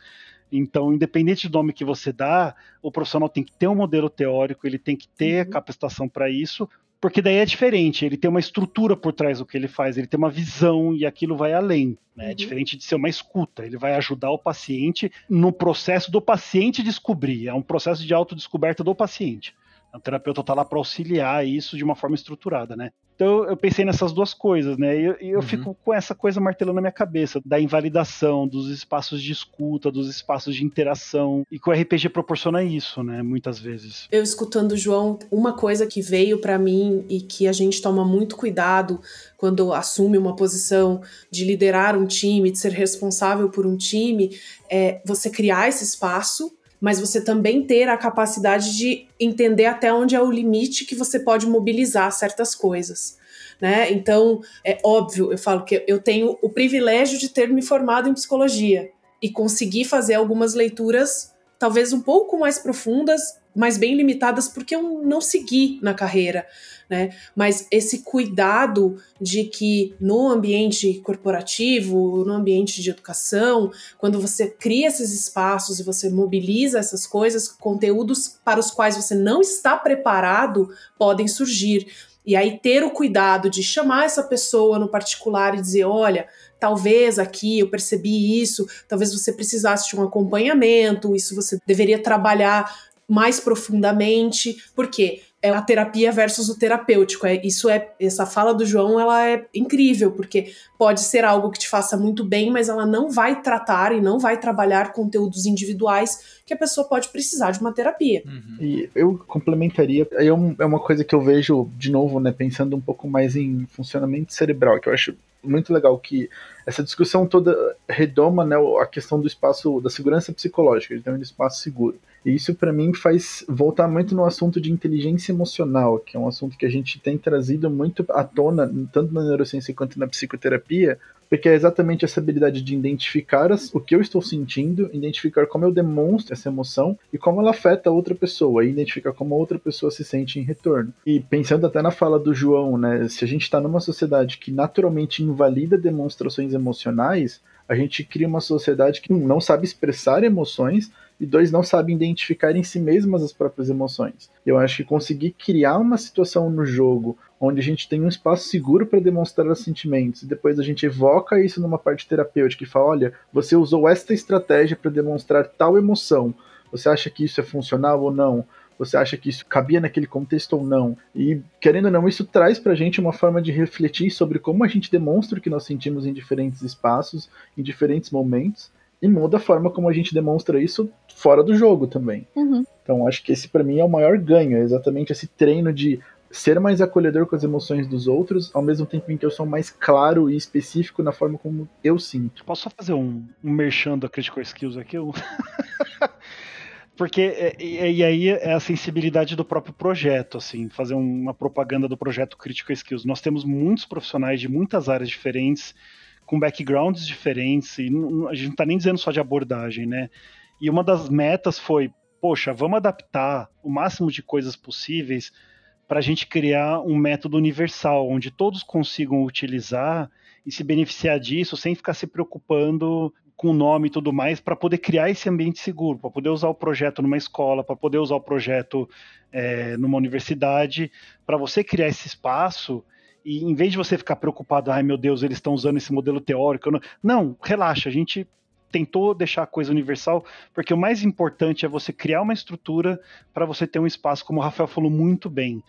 Então, independente do nome que você dá, o profissional tem que ter um modelo teórico, ele tem que ter uhum. capacitação para isso, porque daí é diferente, ele tem uma estrutura por trás do que ele faz, ele tem uma visão e aquilo vai além. Né? É uhum. É diferente de ser uma escuta, ele vai ajudar o paciente no processo do paciente descobrir, é um processo de autodescoberta do paciente. O terapeuta está lá para auxiliar isso de uma forma estruturada, né? Então eu pensei nessas duas coisas, né? E eu, eu uhum. fico com essa coisa martelando na minha cabeça, da invalidação, dos espaços de escuta, dos espaços de interação. E que o RPG proporciona isso, né? Muitas vezes. Eu escutando o João, uma coisa que veio para mim e que a gente toma muito cuidado quando assume uma posição de liderar um time, de ser responsável por um time, é você criar esse espaço mas você também ter a capacidade de entender até onde é o limite que você pode mobilizar certas coisas. Né? Então, é óbvio, eu falo que eu tenho o privilégio de ter me formado em psicologia e conseguir fazer algumas leituras talvez um pouco mais profundas, mas bem limitadas, porque eu não segui na carreira né? Mas esse cuidado de que no ambiente corporativo, no ambiente de educação, quando você cria esses espaços e você mobiliza essas coisas, conteúdos para os quais você não está preparado podem surgir. E aí ter o cuidado de chamar essa pessoa no particular e dizer, olha, talvez aqui eu percebi isso, talvez você precisasse de um acompanhamento, isso você deveria trabalhar mais profundamente, porque é a terapia versus o terapêutico. É, isso é essa fala do João, ela é incrível, porque pode ser algo que te faça muito bem, mas ela não vai tratar e não vai trabalhar conteúdos individuais que a pessoa pode precisar de uma terapia. Uhum. E eu complementaria, é, é uma coisa que eu vejo de novo, né, pensando um pouco mais em funcionamento cerebral, que eu acho muito legal que essa discussão toda redoma né, a questão do espaço da segurança psicológica, de ter um espaço seguro. E isso para mim faz voltar muito no assunto de inteligência emocional, que é um assunto que a gente tem trazido muito à tona, tanto na neurociência quanto na psicoterapia, porque é exatamente essa habilidade de identificar as, o que eu estou sentindo, identificar como eu demonstro essa emoção e como ela afeta a outra pessoa, e identificar como a outra pessoa se sente em retorno. E pensando até na fala do João, né, se a gente está numa sociedade que naturalmente invalida demonstrações emocionais, a gente cria uma sociedade que não sabe expressar emoções e dois não sabe identificar em si mesmas as próprias emoções. Eu acho que conseguir criar uma situação no jogo onde a gente tem um espaço seguro para demonstrar os sentimentos, e depois a gente evoca isso numa parte terapêutica e fala: olha, você usou esta estratégia para demonstrar tal emoção. Você acha que isso é funcional ou não? Você acha que isso cabia naquele contexto ou não? E, querendo ou não, isso traz pra gente uma forma de refletir sobre como a gente demonstra o que nós sentimos em diferentes espaços, em diferentes momentos, e muda a forma como a gente demonstra isso fora do jogo também. Uhum. Então, acho que esse para mim é o maior ganho, é exatamente esse treino de ser mais acolhedor com as emoções dos outros, ao mesmo tempo em que eu sou mais claro e específico na forma como eu sinto. Posso só fazer um, um merchan da Critical Skills aqui? Porque, é, e, e, aí é a sensibilidade do próprio projeto, assim, fazer uma propaganda do projeto Critical Skills. Nós temos muitos profissionais de muitas áreas diferentes, com backgrounds diferentes, e a gente não está nem dizendo só de abordagem, né? E uma das metas foi, poxa, vamos adaptar o máximo de coisas possíveis para a gente criar um método universal, onde todos consigam utilizar e se beneficiar disso sem ficar se preocupando com o nome e tudo mais, para poder criar esse ambiente seguro, para poder usar o projeto numa escola, para poder usar o projeto é, numa universidade, para você criar esse espaço e em vez de você ficar preocupado, ai meu Deus, eles estão usando esse modelo teórico, não, não, relaxa, a gente tentou deixar a coisa universal, porque o mais importante é você criar uma estrutura para você ter um espaço, como o Rafael falou muito bem,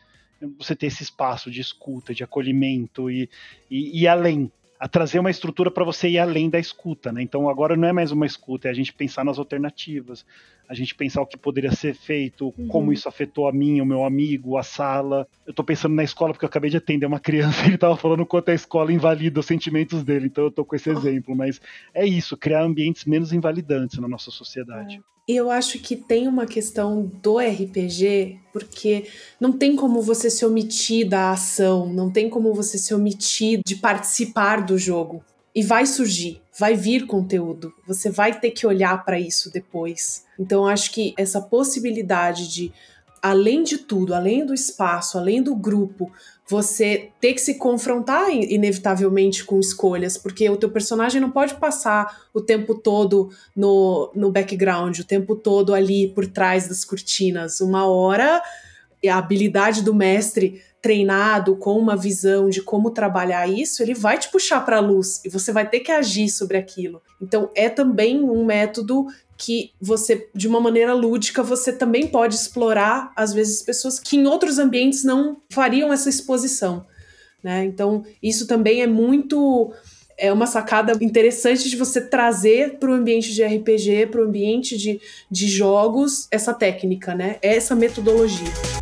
você ter esse espaço de escuta, de acolhimento e, e, e além, a trazer uma estrutura para você ir além da escuta, né? Então agora não é mais uma escuta, é a gente pensar nas alternativas, a gente pensar o que poderia ser feito, uhum. como isso afetou a mim, o meu amigo, a sala. Eu tô pensando na escola porque eu acabei de atender uma criança e ele tava falando quanto a escola invalida os sentimentos dele, então eu tô com esse oh. exemplo, mas é isso, criar ambientes menos invalidantes na nossa sociedade. É. E eu acho que tem uma questão do RPG, porque não tem como você se omitir da ação, não tem como você se omitir de participar do jogo. E vai surgir, vai vir conteúdo, você vai ter que olhar para isso depois. Então, acho que essa possibilidade de, além de tudo, além do espaço, além do grupo, você ter que se confrontar inevitavelmente com escolhas, porque o teu personagem não pode passar o tempo todo no, no background, o tempo todo ali por trás das cortinas. Uma hora a habilidade do mestre treinado com uma visão de como trabalhar isso, ele vai te puxar para a luz e você vai ter que agir sobre aquilo. Então é também um método que você, de uma maneira lúdica, você também pode explorar, às vezes, pessoas que em outros ambientes não fariam essa exposição. Né? Então, isso também é muito. É uma sacada interessante de você trazer para o ambiente de RPG, para o ambiente de, de jogos, essa técnica, né? Essa metodologia.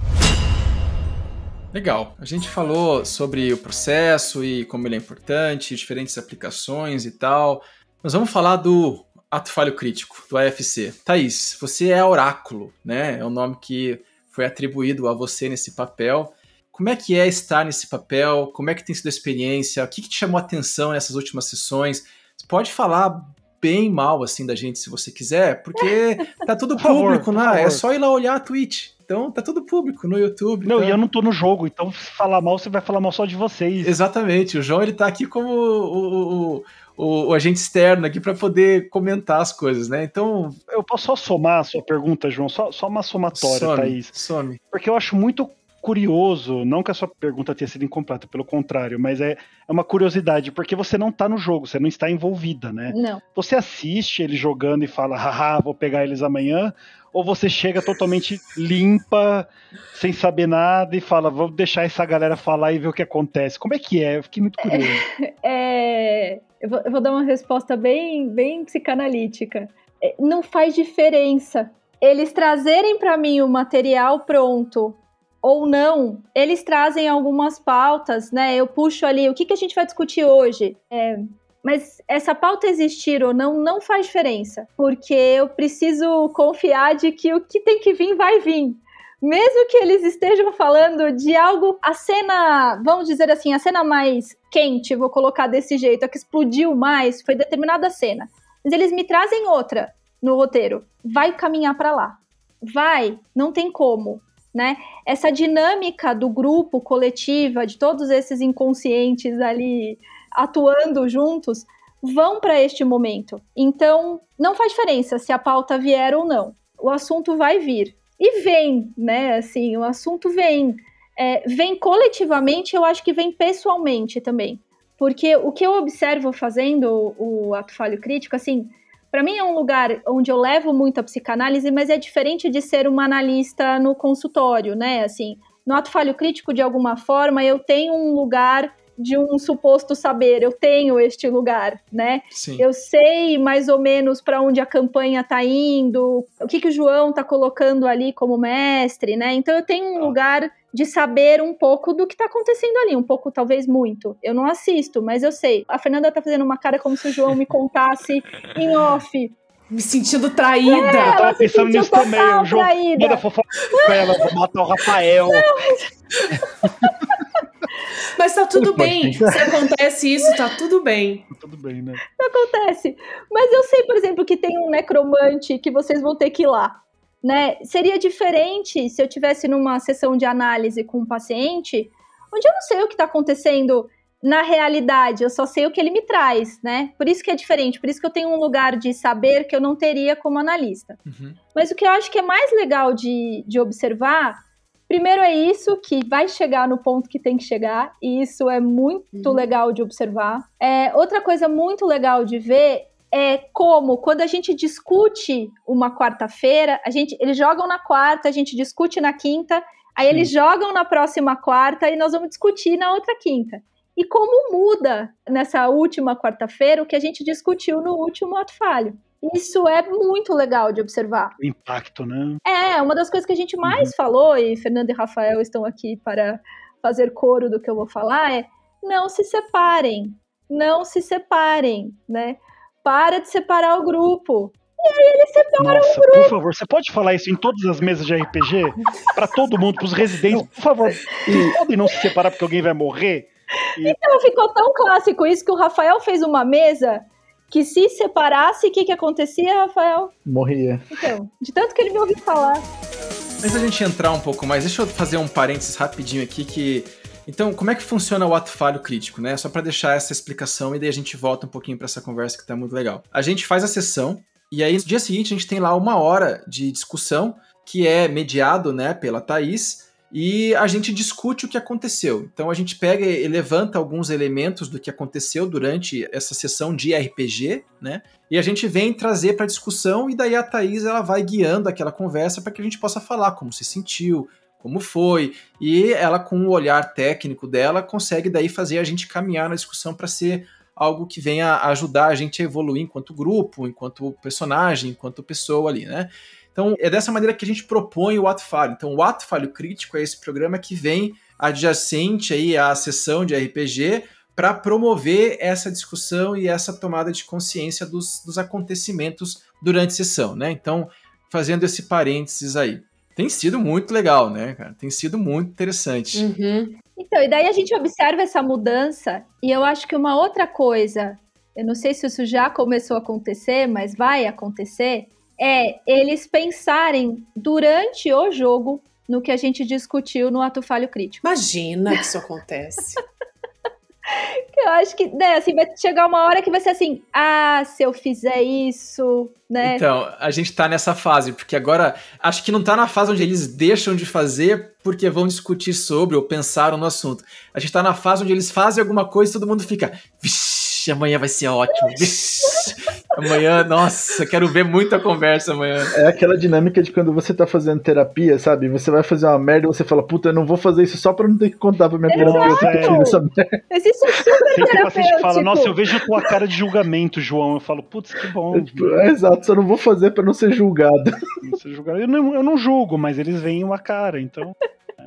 Legal. A gente falou sobre o processo e como ele é importante, diferentes aplicações e tal. Mas vamos falar do Ato Falho Crítico, do AFC. Thaís, você é oráculo, né? É o nome que foi atribuído a você nesse papel. Como é que é estar nesse papel? Como é que tem sido a experiência? O que, que te chamou a atenção nessas últimas sessões? Você pode falar bem mal assim da gente se você quiser, porque tá tudo público, né? É só ir lá olhar a Twitch. Então tá tudo público no YouTube. Não, tá... e eu não tô no jogo, então se falar mal, você vai falar mal só de vocês. Exatamente. O João ele tá aqui como o, o, o, o agente externo aqui para poder comentar as coisas, né? Então. Eu posso só somar a sua pergunta, João? Só, só uma somatória, some, Thaís. Some. Porque eu acho muito curioso, não que a sua pergunta tenha sido incompleta, pelo contrário, mas é, é uma curiosidade, porque você não tá no jogo, você não está envolvida, né? Não. Você assiste ele jogando e fala, haha, vou pegar eles amanhã, ou você chega totalmente limpa, sem saber nada e fala, vou deixar essa galera falar e ver o que acontece. Como é que é? Eu fiquei muito curioso. É, eu, vou, eu vou dar uma resposta bem, bem psicanalítica. É, não faz diferença. Eles trazerem para mim o material pronto ou não, eles trazem algumas pautas, né? Eu puxo ali o que, que a gente vai discutir hoje. É, mas essa pauta existir ou não, não faz diferença, porque eu preciso confiar de que o que tem que vir vai vir. Mesmo que eles estejam falando de algo, a cena, vamos dizer assim, a cena mais quente, vou colocar desse jeito, a que explodiu mais, foi determinada cena. Mas eles me trazem outra no roteiro. Vai caminhar para lá. Vai, não tem como. Né? Essa dinâmica do grupo, coletiva, de todos esses inconscientes ali atuando juntos, vão para este momento. Então, não faz diferença se a pauta vier ou não. O assunto vai vir. E vem, né? Assim, o assunto vem. É, vem coletivamente, eu acho que vem pessoalmente também. Porque o que eu observo fazendo o, o ato falho crítico, assim, para mim é um lugar onde eu levo muito a psicanálise, mas é diferente de ser uma analista no consultório, né? Assim, no ato falho crítico, de alguma forma, eu tenho um lugar de um suposto saber. Eu tenho este lugar, né? Sim. Eu sei mais ou menos para onde a campanha está indo, o que, que o João está colocando ali como mestre, né? Então eu tenho um ah. lugar de saber um pouco do que está acontecendo ali, um pouco, talvez muito. Eu não assisto, mas eu sei. A Fernanda está fazendo uma cara como se o João me contasse em off Me sentindo traída. É, eu tava pensando nisso também. O João manda fofoca pra ela, vou matar o Rafael. Não, mas... mas tá tudo bem. Se acontece isso, tá tudo bem. Tá tudo bem, né? Acontece. Mas eu sei, por exemplo, que tem um necromante que vocês vão ter que ir lá. Né? Seria diferente se eu tivesse numa sessão de análise com um paciente, onde eu não sei o que está acontecendo na realidade, eu só sei o que ele me traz, né? Por isso que é diferente, por isso que eu tenho um lugar de saber que eu não teria como analista. Uhum. Mas o que eu acho que é mais legal de, de observar, primeiro é isso, que vai chegar no ponto que tem que chegar, e isso é muito uhum. legal de observar. É, outra coisa muito legal de ver é como, quando a gente discute uma quarta-feira, a gente, eles jogam na quarta, a gente discute na quinta, aí Sim. eles jogam na próxima quarta e nós vamos discutir na outra quinta e como muda nessa última quarta-feira o que a gente discutiu no último ato falho. Isso é muito legal de observar. O impacto, né? É, uma das coisas que a gente mais uhum. falou, e Fernando e Rafael estão aqui para fazer coro do que eu vou falar, é não se separem. Não se separem, né? Para de separar o grupo. E aí eles separam Nossa, o grupo. Por favor, você pode falar isso em todas as mesas de RPG? para todo mundo, para os residentes, por favor. Vocês podem não se separar porque alguém vai morrer? E... Então ficou tão clássico isso que o Rafael fez uma mesa que se separasse, o que, que acontecia, Rafael? Morria. Então, de tanto que ele me ouviu falar. Antes da gente entrar um pouco mais, deixa eu fazer um parênteses rapidinho aqui que. Então, como é que funciona o ato falho crítico, né? Só para deixar essa explicação e daí a gente volta um pouquinho para essa conversa que tá muito legal. A gente faz a sessão e aí no dia seguinte a gente tem lá uma hora de discussão que é mediado, né, pela Thaís, e a gente discute o que aconteceu. Então a gente pega e levanta alguns elementos do que aconteceu durante essa sessão de RPG, né? E a gente vem trazer para discussão e daí a Thaís ela vai guiando aquela conversa para que a gente possa falar como se sentiu, como foi, e ela com o olhar técnico dela consegue daí fazer a gente caminhar na discussão para ser algo que venha ajudar a gente a evoluir enquanto grupo, enquanto personagem, enquanto pessoa ali, né? Então, é dessa maneira que a gente propõe o ato falho. Então, o ato falho crítico é esse programa que vem adjacente aí à sessão de RPG para promover essa discussão e essa tomada de consciência dos, dos acontecimentos durante a sessão, né? Então, fazendo esse parênteses aí. Tem sido muito legal, né, cara? Tem sido muito interessante. Uhum. Então, e daí a gente observa essa mudança, e eu acho que uma outra coisa, eu não sei se isso já começou a acontecer, mas vai acontecer, é eles pensarem durante o jogo no que a gente discutiu no ato falho crítico. Imagina que isso acontece. eu acho que, né, assim, vai chegar uma hora que vai ser assim, ah, se eu fizer isso, né? Então, a gente tá nessa fase, porque agora, acho que não tá na fase onde eles deixam de fazer porque vão discutir sobre ou pensaram no assunto. A gente tá na fase onde eles fazem alguma coisa e todo mundo fica, vixi, amanhã vai ser ótimo. Amanhã, nossa, quero ver muita conversa amanhã. É aquela dinâmica de quando você tá fazendo terapia, sabe? Você vai fazer uma merda e você fala, puta, eu não vou fazer isso só pra não ter que contar pra minha terapeuta que eu essa merda. Existe um super Tem que paciente fala, nossa, eu vejo tua cara de julgamento, João. Eu falo, putz, que bom. É, tipo, é, exato, só não vou fazer pra não ser julgado. Não ser julgado. Eu, não, eu não julgo, mas eles veem uma cara, então... É.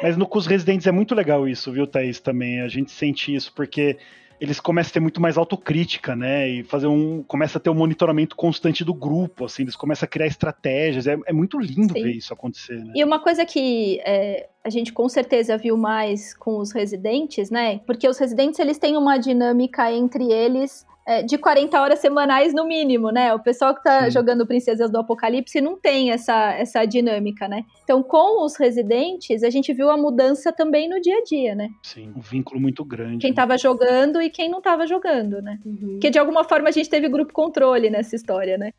Mas no Cus Residentes é muito legal isso, viu, Thaís, também. A gente sente isso, porque eles começam a ter muito mais autocrítica, né? E fazer um. Começa a ter um monitoramento constante do grupo, assim, eles começam a criar estratégias. É, é muito lindo Sim. ver isso acontecer, né? E uma coisa que é, a gente com certeza viu mais com os residentes, né? Porque os residentes eles têm uma dinâmica entre eles é, de 40 horas semanais no mínimo, né? O pessoal que tá Sim. jogando Princesas do Apocalipse não tem essa, essa dinâmica, né? Então, com os residentes, a gente viu a mudança também no dia a dia, né? Sim, um vínculo muito grande. Quem tava jogando e quem não tava jogando, né? Uhum. Porque de alguma forma a gente teve grupo controle nessa história, né?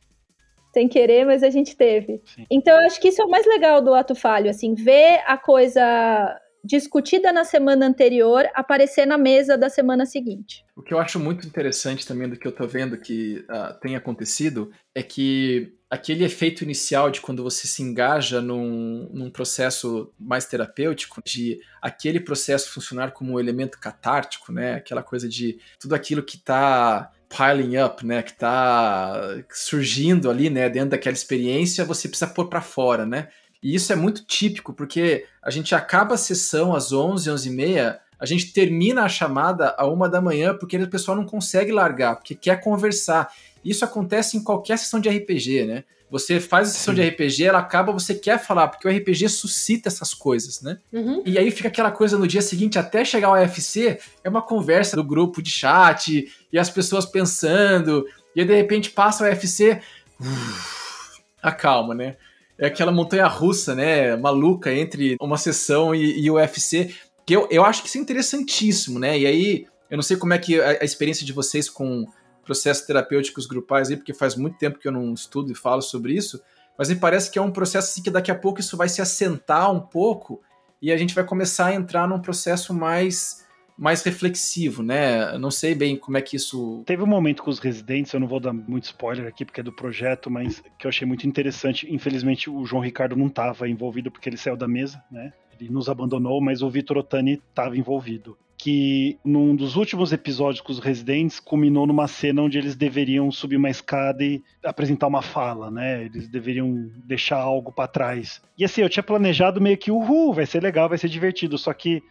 Sem querer, mas a gente teve. Sim. Então, eu acho que isso é o mais legal do ato falho, assim, ver a coisa discutida na semana anterior aparecer na mesa da semana seguinte. O que eu acho muito interessante também do que eu tô vendo que uh, tem acontecido é que aquele efeito inicial de quando você se engaja num, num processo mais terapêutico, de aquele processo funcionar como um elemento catártico, né? Aquela coisa de tudo aquilo que tá piling up, né, que tá surgindo ali, né, dentro daquela experiência, você precisa pôr para fora, né? E isso é muito típico, porque a gente acaba a sessão às 11, 11 e meia, a gente termina a chamada a uma da manhã, porque o pessoal não consegue largar, porque quer conversar. Isso acontece em qualquer sessão de RPG, né? Você faz a sessão Sim. de RPG, ela acaba, você quer falar, porque o RPG suscita essas coisas, né? Uhum. E aí fica aquela coisa no dia seguinte, até chegar ao UFC, é uma conversa do grupo de chat, e as pessoas pensando, e aí de repente passa o UFC, uf, acalma, né? É aquela montanha russa, né? Maluca entre uma sessão e, e UFC, que eu, eu acho que isso é interessantíssimo, né? E aí, eu não sei como é que a, a experiência de vocês com processos terapêuticos grupais aí, porque faz muito tempo que eu não estudo e falo sobre isso, mas me parece que é um processo assim, que daqui a pouco isso vai se assentar um pouco e a gente vai começar a entrar num processo mais mais reflexivo, né? não sei bem como é que isso. Teve um momento com os residentes, eu não vou dar muito spoiler aqui porque é do projeto, mas que eu achei muito interessante. Infelizmente, o João Ricardo não estava envolvido porque ele saiu da mesa, né? Ele nos abandonou, mas o Vitor Otani estava envolvido que num dos últimos episódios com os residentes culminou numa cena onde eles deveriam subir uma escada e apresentar uma fala, né? Eles deveriam deixar algo para trás. E assim, eu tinha planejado meio que, uhul, vai ser legal, vai ser divertido, só que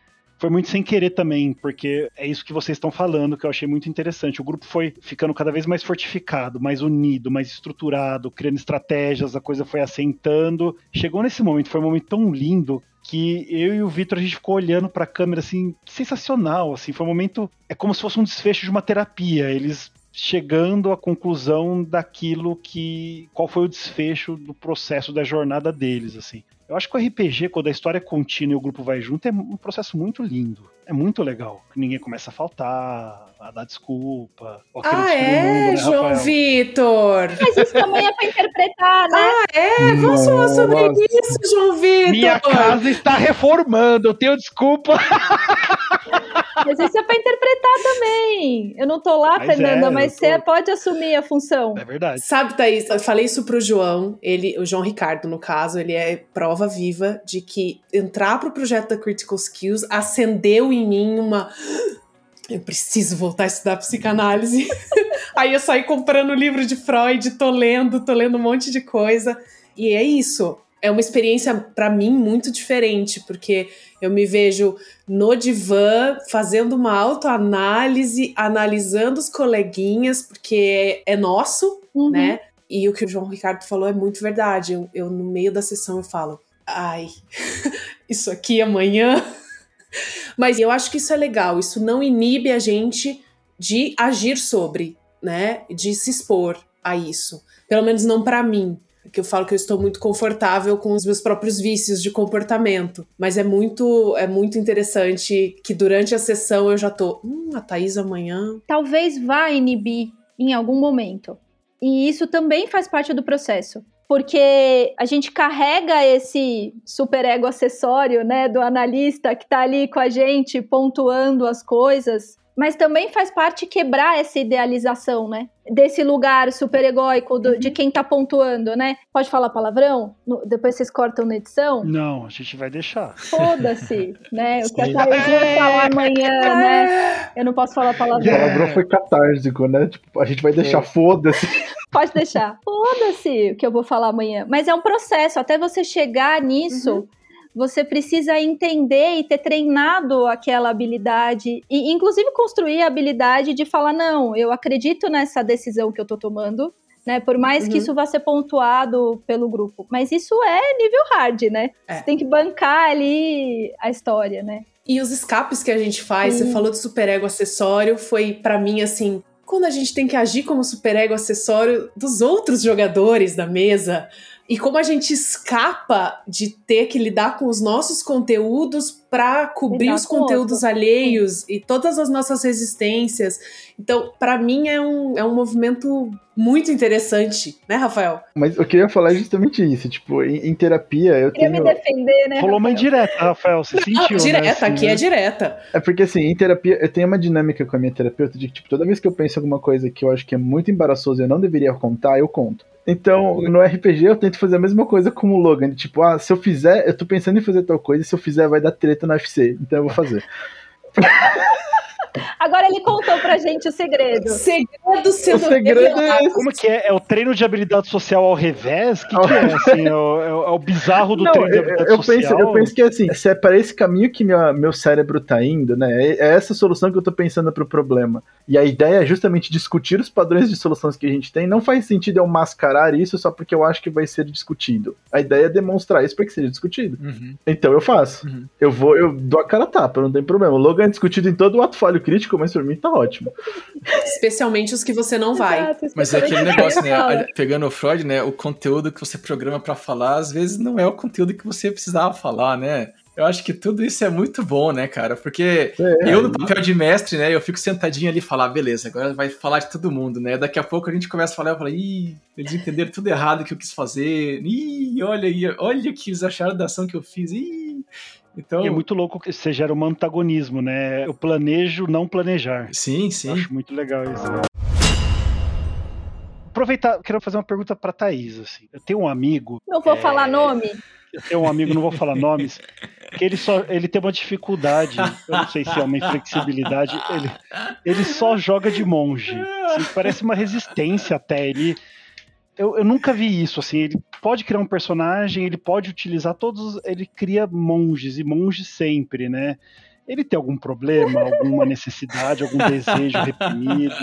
foi muito sem querer também, porque é isso que vocês estão falando, que eu achei muito interessante. O grupo foi ficando cada vez mais fortificado, mais unido, mais estruturado, criando estratégias, a coisa foi assentando. Chegou nesse momento, foi um momento tão lindo que eu e o Vitor a gente ficou olhando para a câmera assim, sensacional, assim, foi um momento, é como se fosse um desfecho de uma terapia. Eles chegando à conclusão daquilo que qual foi o desfecho do processo da jornada deles, assim. Eu acho que o RPG, quando a história é contínua e o grupo vai junto, é um processo muito lindo. É muito legal. Ninguém começa a faltar, a dar desculpa. Ah, é, mundo, né, João Vitor? Mas isso também é pra interpretar, né? Ah, é? Vamos falar sobre isso, João Vitor. Minha casa está reformando, eu tenho desculpa. Mas isso é pra interpretar também. Eu não tô lá, mas Fernanda, é, mas você tô... pode assumir a função. É verdade. Sabe, Thaís, eu falei isso pro João, ele, o João Ricardo, no caso, ele é prova viva de que entrar pro projeto da Critical Skills acendeu em mim uma eu preciso voltar a estudar psicanálise. Aí eu saí comprando o livro de Freud, tô lendo, tô lendo um monte de coisa. E é isso. É uma experiência para mim muito diferente, porque eu me vejo no divã fazendo uma autoanálise, analisando os coleguinhas, porque é nosso, uhum. né? E o que o João Ricardo falou é muito verdade. Eu, eu no meio da sessão eu falo, ai, isso aqui amanhã mas eu acho que isso é legal, isso não inibe a gente de agir sobre, né? De se expor a isso. Pelo menos não para mim. Que eu falo que eu estou muito confortável com os meus próprios vícios de comportamento. Mas é muito, é muito interessante que durante a sessão eu já tô. Hum, a Thaís amanhã. Talvez vá inibir em algum momento. E isso também faz parte do processo porque a gente carrega esse superego acessório, né, do analista que está ali com a gente pontuando as coisas, mas também faz parte quebrar essa idealização, né? Desse lugar super egóico do, uhum. de quem tá pontuando, né? Pode falar palavrão? No, depois vocês cortam na edição? Não, a gente vai deixar. Foda-se, né? O que a Thaís vai falar amanhã, né? Eu não posso falar palavrão. O palavrão foi catártico, né? Tipo, a gente vai deixar foda-se. Pode deixar. Foda-se o que eu vou falar amanhã. Mas é um processo, até você chegar nisso. Uhum você precisa entender e ter treinado aquela habilidade e inclusive construir a habilidade de falar não, eu acredito nessa decisão que eu tô tomando, né? Por mais uhum. que isso vá ser pontuado pelo grupo, mas isso é nível hard, né? É. Você tem que bancar ali a história, né? E os escapes que a gente faz, Sim. você falou de superego acessório, foi para mim assim, quando a gente tem que agir como superego acessório dos outros jogadores da mesa, e como a gente escapa de ter que lidar com os nossos conteúdos para cobrir os conteúdos alheios e todas as nossas resistências. Então, para mim, é um, é um movimento muito interessante, né, Rafael? Mas eu queria falar justamente isso. Tipo, em, em terapia, eu queria tenho. me defender, né? Rolou uma indireta, Rafael. Você sentiu? Não, direta, né, assim, aqui né? é direta. É porque, assim, em terapia, eu tenho uma dinâmica com a minha terapeuta de que, tipo, toda vez que eu penso em alguma coisa que eu acho que é muito embaraçoso e eu não deveria contar, eu conto. Então, no RPG eu tento fazer a mesma coisa como o Logan. Tipo, ah, se eu fizer, eu tô pensando em fazer tal coisa, e se eu fizer vai dar treta no UFC. Então eu vou fazer. Agora ele contou pra gente o segredo. Segredo sendo O segredo é. Como que é? É o treino de habilidade social ao revés? O que, que é, assim? É o, é o- é o bizarro do Não, treino de eu, habilidade eu social? penso, eu penso que assim, se é para esse caminho que minha- meu cérebro tá indo, né? É, é essa solução que eu tô pensando pro problema. E a ideia é justamente discutir os padrões de soluções que a gente tem. Não faz sentido eu mascarar isso só porque eu acho que vai ser discutido. A ideia é demonstrar isso para que seja discutido. Uhum. Então eu faço. Uhum. Eu vou, eu dou a cara a tapa, não tem problema. O logo é discutido em todo o ato falho crítico, mas por mim tá ótimo. Especialmente os que você não vai. Exato, Mas é aquele negócio, né? Pegando o Freud, né? O conteúdo que você programa pra falar, às vezes não é o conteúdo que você precisava falar, né? Eu acho que tudo isso é muito bom, né, cara? Porque É, eu, no papel de mestre, né, eu fico sentadinho ali e falar, beleza, agora vai falar de todo mundo, né? Daqui a pouco a gente começa a falar, eu falo, ih, eles entenderam tudo errado que eu quis fazer. Ih, olha aí, olha o que eles acharam da ação que eu fiz. Ih. Então, E é muito louco que você gera um antagonismo, né? Eu planejo não planejar. sim, Eu sim. acho muito legal isso. Aproveitar, quero fazer uma pergunta pra Thaís, assim. Eu tenho um amigo, Não vou É. falar nome. eu tenho um amigo, não vou falar nomes, que ele só ele tem uma dificuldade, eu não sei se é uma inflexibilidade, ele, ele só joga de monge. Assim, parece uma resistência até. Ele, eu, eu nunca vi isso, assim, ele pode criar um personagem, ele pode utilizar todos, ele cria monges, e monges sempre, né? Ele tem algum problema, alguma necessidade, algum desejo reprimido?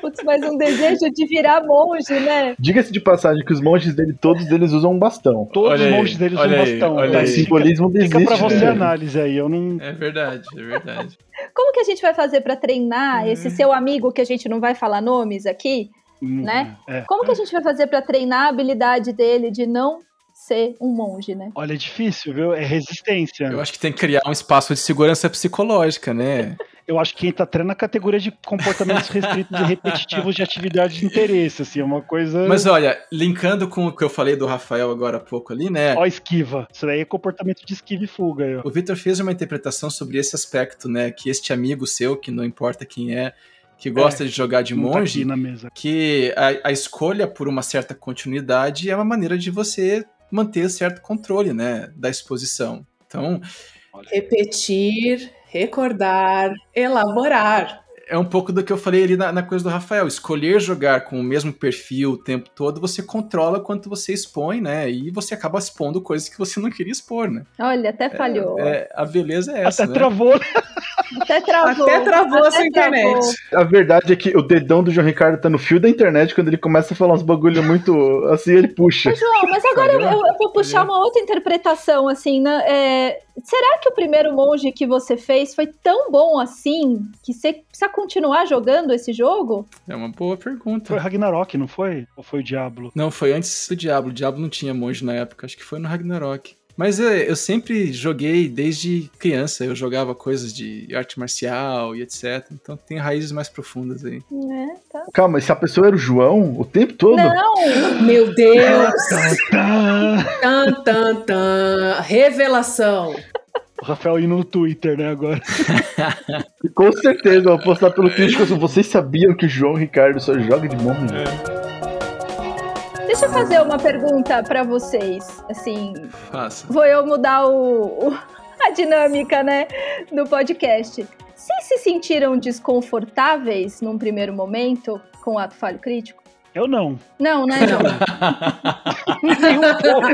Putz, mas um desejo de virar monge, né? Diga-se de passagem que os monges dele, todos eles usam um bastão. Todos Olha os aí, monges deles usam olha aí, bastão. olha né? aí. Fica, simbolismo fica desiste. pra você né? análise aí, eu não... É verdade, é verdade. Como que a gente vai fazer pra treinar Hum. esse seu amigo que a gente não vai falar nomes aqui? Né? é. Como que a gente vai fazer pra treinar a habilidade dele de não ser um monge, né? Olha, é difícil, viu? É resistência. Eu acho que tem que criar um espaço de segurança psicológica, né? Eu acho que tá treinando na categoria de comportamentos restritos e repetitivos de atividade de interesse, assim, é uma coisa. Mas olha, linkando com o que eu falei do Rafael agora há pouco ali, né? Ó, esquiva. Isso daí é comportamento de esquiva e fuga. ó. O Victor fez uma interpretação sobre esse aspecto, né? Que este amigo seu, que não importa quem é, que gosta de jogar de tá monge, mesa. que a, a escolha por uma certa continuidade é uma maneira de você manter certo controle, né? Da exposição. Então, Repetir, recordar, elaborar. É um pouco do que eu falei ali na, na coisa do Rafael. Escolher jogar com o mesmo perfil o tempo todo, você controla quanto você expõe, né? E você acaba expondo coisas que você não queria expor, né? Olha, até falhou. É, a beleza é essa, Até né? travou. Até travou. Até travou a sua Até travou. internet. A verdade é que o dedão do João Ricardo tá no fio da internet, quando ele começa a falar uns bagulho muito assim, ele puxa. João, mas agora eu, eu vou puxar uma outra interpretação, assim, né? É, será que o primeiro monge que você fez foi tão bom assim que você precisa continuar jogando esse jogo? É uma boa pergunta. Foi Ragnarok, não foi? Ou foi o Diablo? Não, foi antes do Diablo. O Diablo não tinha monge na época, acho que foi no Ragnarok. Mas é, eu sempre joguei desde criança, eu jogava coisas de arte marcial e etc. Então tem raízes mais profundas aí. É, tá. Calma, se a pessoa era o João o tempo todo? Não, Meu Deus! Tá. tan, tan, tan. Revelação. O Rafael indo no Twitter, né, agora. Com certeza, eu vou postar pelo crítico assim, vocês sabiam que o João Ricardo só joga de monge? deixa eu fazer uma pergunta pra vocês. Assim, Faça. vou eu mudar o, o- a dinâmica, né, do podcast. Vocês se sentiram desconfortáveis num primeiro momento com o ato falho crítico? Eu não. Não, né? Não. Pouco.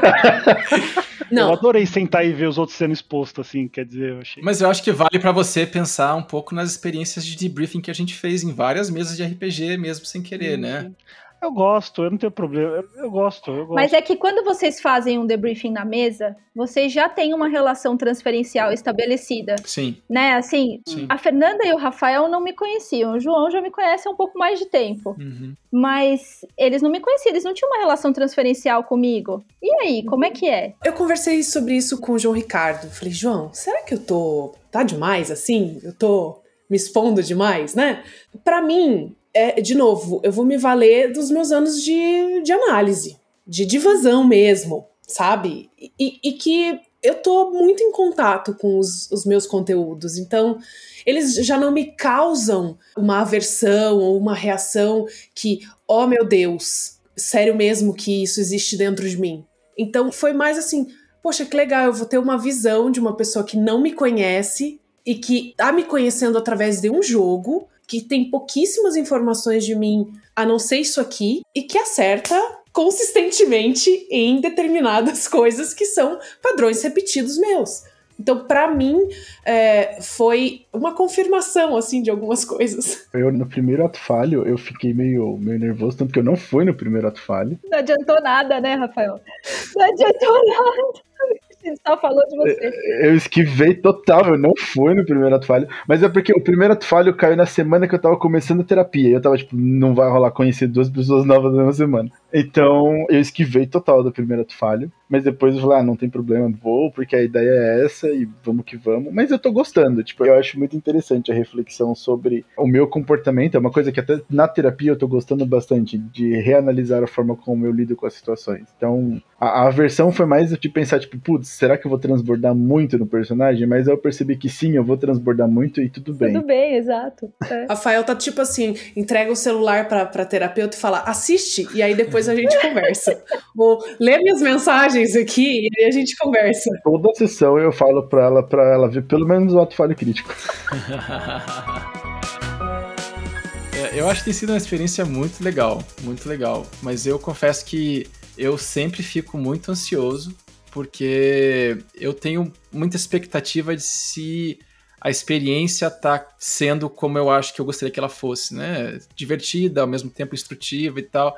Eu Não, adorei sentar e ver os outros sendo expostos, assim, quer dizer, eu achei. Mas eu acho que vale pra você pensar um pouco nas experiências de debriefing que a gente fez em várias mesas de RPG, mesmo sem querer, né? Eu gosto, eu não tenho problema. Eu, eu gosto, eu gosto. Mas é que quando vocês fazem um debriefing na mesa, vocês já têm uma relação transferencial estabelecida, Sim, né? Assim, sim. a Fernanda e o Rafael não me conheciam, o João já me conhece há um pouco mais de tempo, Uhum. mas eles não me conheciam, eles não tinham uma relação transferencial comigo. E aí, como é que é? eu conversei sobre isso com o João Ricardo. Falei, João, será que eu tô. tá demais assim? Eu tô me expondo demais, né? Pra mim, é, de novo, eu vou me valer dos meus anos de, de análise, de divasão mesmo, sabe? E, e que eu tô muito em contato com os, os meus conteúdos, então eles já não me causam uma aversão ou uma reação que, oh meu Deus, sério mesmo que isso existe dentro de mim. Então foi mais assim, poxa, que legal, eu vou ter uma visão de uma pessoa que não me conhece e que tá me conhecendo através de um jogo, que tem pouquíssimas informações de mim, a não ser isso aqui, e que acerta consistentemente em determinadas coisas que são padrões repetidos meus. Então, para mim, é, foi uma confirmação, assim, de algumas coisas. Eu, no primeiro ato falho, eu fiquei meio, meio nervoso, tanto que eu não fui no primeiro ato falho. Não adiantou nada, né, Rafael? Não adiantou nada. Só falou de você. Eu esquivei total, eu não fui no primeiro ato falho. Mas é porque o primeiro ato falho caiu na semana que eu tava começando terapia. Eu tava, tipo, não vai rolar conhecer duas pessoas novas na mesma semana. Então, eu esquivei total do primeiro ato falho. Mas depois eu falei, ah, não tem problema, vou, porque a ideia é essa e vamos que vamos. Mas eu tô gostando, tipo, eu acho muito interessante a reflexão sobre o meu comportamento. É uma coisa que até na terapia eu tô gostando bastante, de reanalisar a forma como eu lido com as situações. Então, a, a versão foi mais de pensar, tipo, putz, será que eu vou transbordar muito no personagem? Mas eu percebi que sim, eu vou transbordar muito e tudo bem. Tudo bem, exato. É. Rafael tá tipo assim, entrega o celular pra, pra terapeuta e fala, assiste, e aí depois a gente conversa. Vou ler minhas mensagens aqui e a gente conversa. Toda sessão eu falo pra ela, pra ela ver pelo menos o ato falho crítico. É, eu acho que tem sido uma experiência muito legal, muito legal. Mas eu confesso que eu sempre fico muito ansioso, porque eu tenho muita expectativa de se a experiência tá sendo como eu acho que eu gostaria que ela fosse, né? Divertida, ao mesmo tempo instrutiva e tal.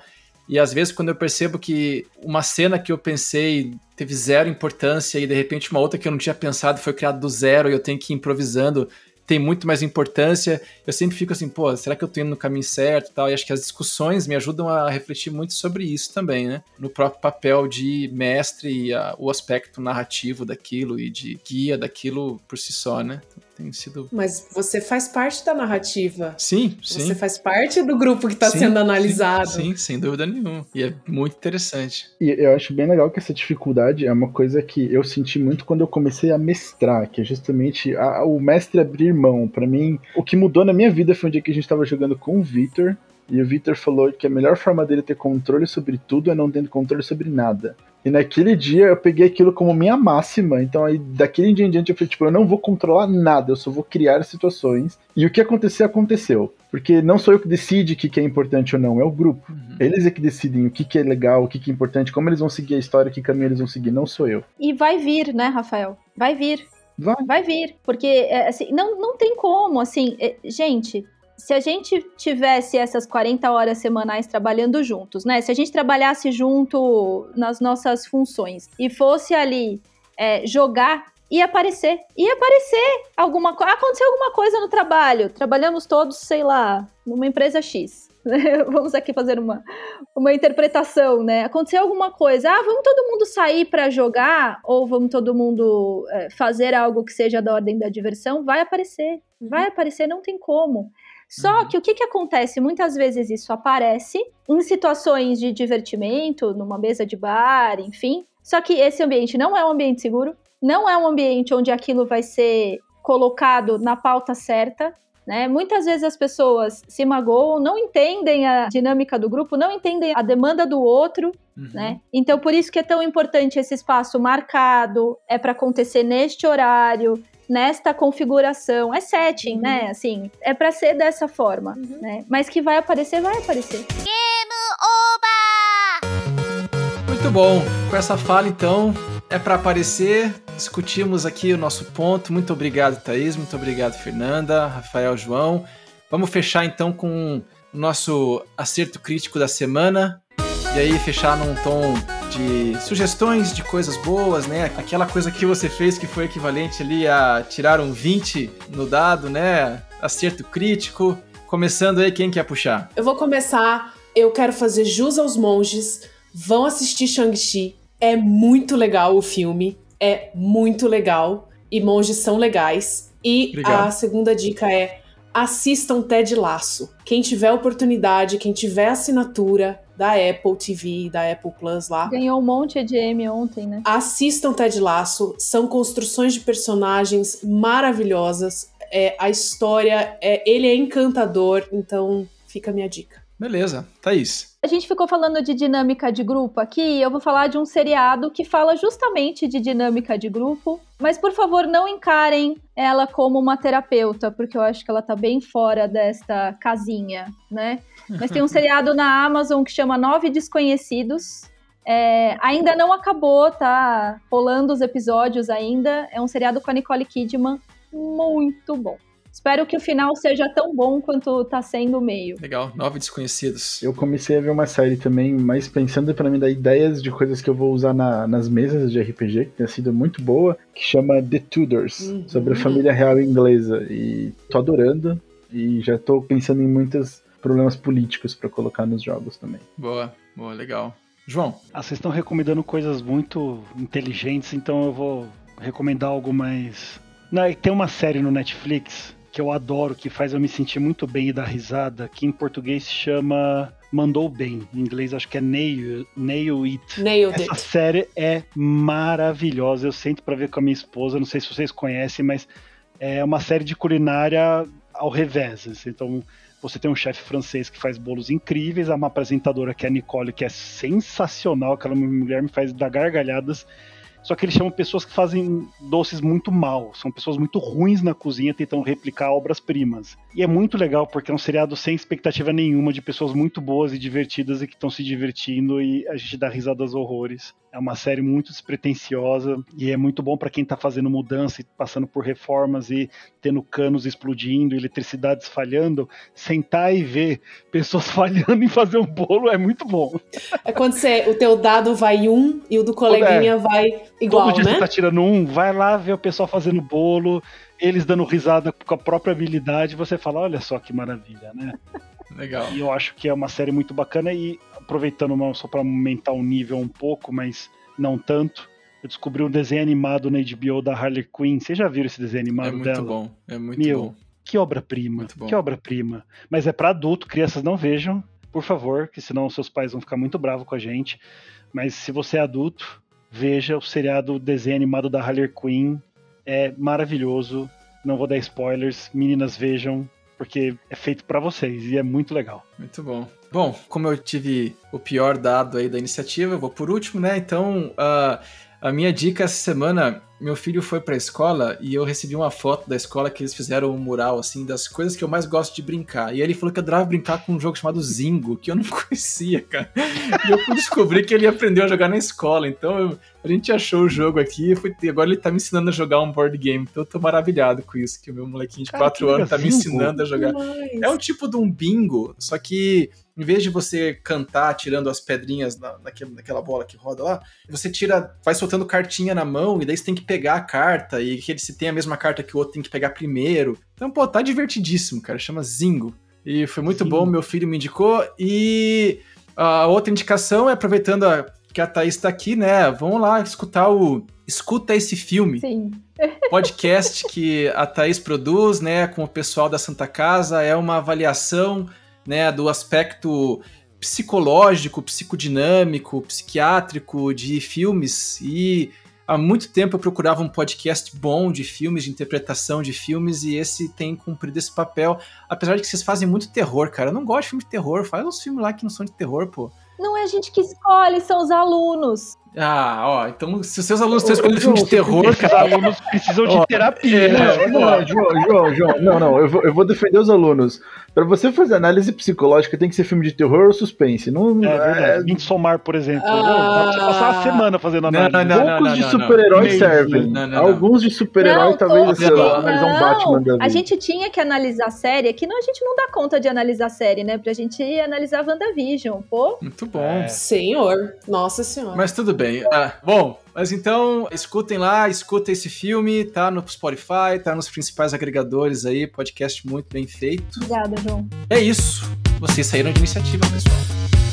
E às vezes, quando eu percebo que uma cena que eu pensei teve zero importância e de repente uma outra que eu não tinha pensado foi criada do zero e eu tenho que ir improvisando tem muito mais importância. Eu sempre fico assim, pô, será que eu tô indo no caminho certo e tal? E acho que as discussões me ajudam a refletir muito sobre isso também, né? No próprio papel de mestre e a, o aspecto narrativo daquilo e de guia daquilo por si só, né? Tem sido. Mas você faz parte da narrativa. Sim, sim. Você faz parte do grupo que está sendo analisado. Sim, sim, sem dúvida nenhuma. E é muito interessante. E eu acho bem legal que essa dificuldade é uma coisa que eu senti muito quando eu comecei a mestrar, que é justamente a, o mestre abrir mão. Para mim, o que mudou na minha vida foi um dia que a gente estava jogando com o Victor. E o Victor falou que a melhor forma dele ter controle sobre tudo é não ter controle sobre nada. E naquele dia eu peguei aquilo como minha máxima. Então aí daquele dia em diante eu falei, tipo, eu não vou controlar nada, eu só vou criar situações. E o que acontecer, aconteceu. Porque não sou eu que decide o que, que é importante ou não, é o grupo. Uhum. Eles é que decidem o que, que é legal, o que, que é importante, como eles vão seguir a história, que caminho eles vão seguir, não sou eu. E vai vir, né, Rafael? Vai vir. Vai. Vai vir. Porque, é, assim, não, não tem como, assim, é, gente, se a gente tivesse essas 40 horas semanais trabalhando juntos, né? Se a gente trabalhasse junto nas nossas funções e fosse ali é, jogar, ia aparecer. Ia aparecer alguma coisa. Aconteceu alguma coisa no trabalho. Trabalhamos todos, sei lá, numa empresa X. vamos aqui fazer uma, uma interpretação, né? Aconteceu alguma coisa. Ah, vamos todo mundo sair para jogar ou vamos todo mundo é, fazer algo que seja da ordem da diversão? Vai aparecer. Vai uhum. aparecer, não tem como. Só uhum. que o que, que acontece? Muitas vezes isso aparece em situações de divertimento, numa mesa de bar, enfim. Só que esse ambiente não é um ambiente seguro, não é um ambiente onde aquilo vai ser colocado na pauta certa. Né? Muitas vezes as pessoas se magoam, não entendem a dinâmica do grupo, não entendem a demanda do outro, uhum. né? Então por isso que é tão importante esse espaço marcado, é para acontecer neste horário, nesta configuração. É setting, uhum. né? Assim, é para ser dessa forma, uhum. né? Mas que vai aparecer, vai aparecer. Game over! Muito bom. Com essa fala, então, é para aparecer. Discutimos aqui o nosso ponto. Muito obrigado, Thaís. Muito obrigado, Fernanda, Rafael, João. Vamos fechar então com o nosso acerto crítico da semana. E aí, fechar num tom de sugestões de coisas boas, né? Aquela coisa que você fez que foi equivalente ali a tirar um 20 no dado, né? Acerto crítico. Começando aí, quem quer puxar? Eu vou começar. Eu quero fazer jus aos monges. Vão assistir Shang-Chi. É muito legal o filme. É muito legal. E monges são legais. E Obrigado. a segunda dica é assistam Ted Laço. Quem tiver oportunidade, quem tiver assinatura, da Apple TV, da Apple Plus lá. Ganhou um monte de M ontem, né? Assistam Ted Laço, são construções de personagens maravilhosas. É, a história, é, ele é encantador, então fica a minha dica. Beleza, Thaís. A gente ficou falando de dinâmica de grupo aqui, eu vou falar de um seriado que fala justamente de dinâmica de grupo, mas por favor não encarem ela como uma terapeuta, porque eu acho que ela tá bem fora desta casinha, né? Mas tem um seriado na Amazon que chama Nove Desconhecidos. É, ainda não acabou, tá rolando os episódios ainda. É um seriado com a Nicole Kidman muito bom. Espero que o final seja tão bom quanto tá sendo o meio. Legal, nove desconhecidos. Eu comecei a ver uma série também, mais pensando para me dar ideias de coisas que eu vou usar na, nas mesas de RPG, que tem sido muito boa, que chama The Tudors, uhum. sobre a família real inglesa. E tô adorando, e já tô pensando em muitos problemas políticos para colocar nos jogos também. Boa, boa, legal. João? Ah, vocês estão recomendando coisas muito inteligentes, então eu vou recomendar algo mais. Não, tem uma série no Netflix que eu adoro, que faz eu me sentir muito bem e dar risada, que em português se chama Mandou Bem. Em inglês acho que é Nail, Nail It. Nailed Essa it. série é maravilhosa. Eu sento para ver com a minha esposa, não sei se vocês conhecem, mas é uma série de culinária ao revés. Assim. Então, você tem um chefe francês que faz bolos incríveis, há uma apresentadora que é a Nicole, que é sensacional, aquela mulher me faz dar gargalhadas só que eles chamam pessoas que fazem doces muito mal. São pessoas muito ruins na cozinha tentando replicar obras-primas. E é muito legal porque é um seriado sem expectativa nenhuma, de pessoas muito boas e divertidas e que estão se divertindo e a gente dá risadas horrores. É uma série muito despretensiosa e é muito bom para quem está fazendo mudança e passando por reformas e tendo canos explodindo, eletricidades falhando. Sentar e ver pessoas falhando em fazer um bolo é muito bom. É quando você, o teu dado vai um e o do coleguinha é, vai igual, Todo dia né? você tá tirando um, vai lá ver o pessoal fazendo bolo, eles dando risada com a própria habilidade, você fala, olha só que maravilha, né? Legal. E eu acho que é uma série muito bacana e aproveitando só para aumentar o nível um pouco, mas não tanto. Eu descobri um desenho animado na HBO da Harley Quinn. Vocês já viram esse desenho animado é muito dela? Bom, é muito Meu, bom. Que obra-prima. Que obra-prima. Mas é para adulto, crianças não vejam, por favor, que senão seus pais vão ficar muito bravos com a gente. Mas se você é adulto, veja o seriado desenho animado da Harley Quinn. É maravilhoso. Não vou dar spoilers. Meninas vejam, porque é feito para vocês e é muito legal. Muito bom. Bom, como eu tive o pior dado aí da iniciativa, eu vou por último, né? Então, uh, a minha dica essa semana, meu filho foi pra escola e eu recebi uma foto da escola que eles fizeram um mural, assim, das coisas que eu mais gosto de brincar. E ele falou que adorava brincar com um jogo chamado Zingo, que eu não conhecia, cara. E eu fui descobrir que ele aprendeu a jogar na escola. Então, eu, a gente achou o jogo aqui e agora ele tá me ensinando a jogar um board game. Então, eu tô maravilhado com isso, que o meu molequinho de 4 anos tá me ensinando a jogar. É um tipo de um bingo, só que em vez de você cantar tirando as pedrinhas na, naquela, naquela bola que roda lá, você tira, vai soltando cartinha na mão e daí você tem que pegar a carta e que ele se tem a mesma carta que o outro tem que pegar primeiro. Então, pô, tá divertidíssimo, cara. Chama Zingo. E foi muito Sim. bom, meu filho me indicou. E a outra indicação é aproveitando a, que a Thaís tá aqui, né? Vamos lá escutar o Escuta esse filme. Sim. Podcast que a Thaís produz, né, com o pessoal da Santa Casa, é uma avaliação né, do aspecto psicológico, psicodinâmico, psiquiátrico de filmes e há muito tempo eu procurava um podcast bom de filmes, de interpretação de filmes, e esse tem cumprido esse papel. Apesar de que vocês fazem muito terror, cara. Eu não gosto de filme de terror. Faz uns filmes lá que não são de terror, pô. Não é a gente que escolhe, são os alunos. Ah, ó, então se os seus alunos estão escolhendo filme de terror, cara. Os alunos precisam de terapia. É, não, João, João, João, não, não, eu vou, eu vou defender os alunos. Pra você fazer análise psicológica, tem que ser filme de terror ou suspense. Não, é verdade. É... Somar, por exemplo. Ah... Você passar uma semana fazendo análise. Não, não, não, Poucos de super-heróis servem. Alguns de super-heróis, talvez, assim, analisar um Batman da vida. A gente tinha que analisar a série, aqui não, a gente não dá conta de analisar a série, né? Pra gente analisar WandaVision, pô. Muito bom. É. Senhor, nossa senhora. Mas tudo bem. Ah, bom, mas então, escutem lá, escutem esse filme, tá no Spotify, tá nos principais agregadores aí, podcast muito bem feito. Obrigada, João. É isso. Vocês saíram de iniciativa, pessoal.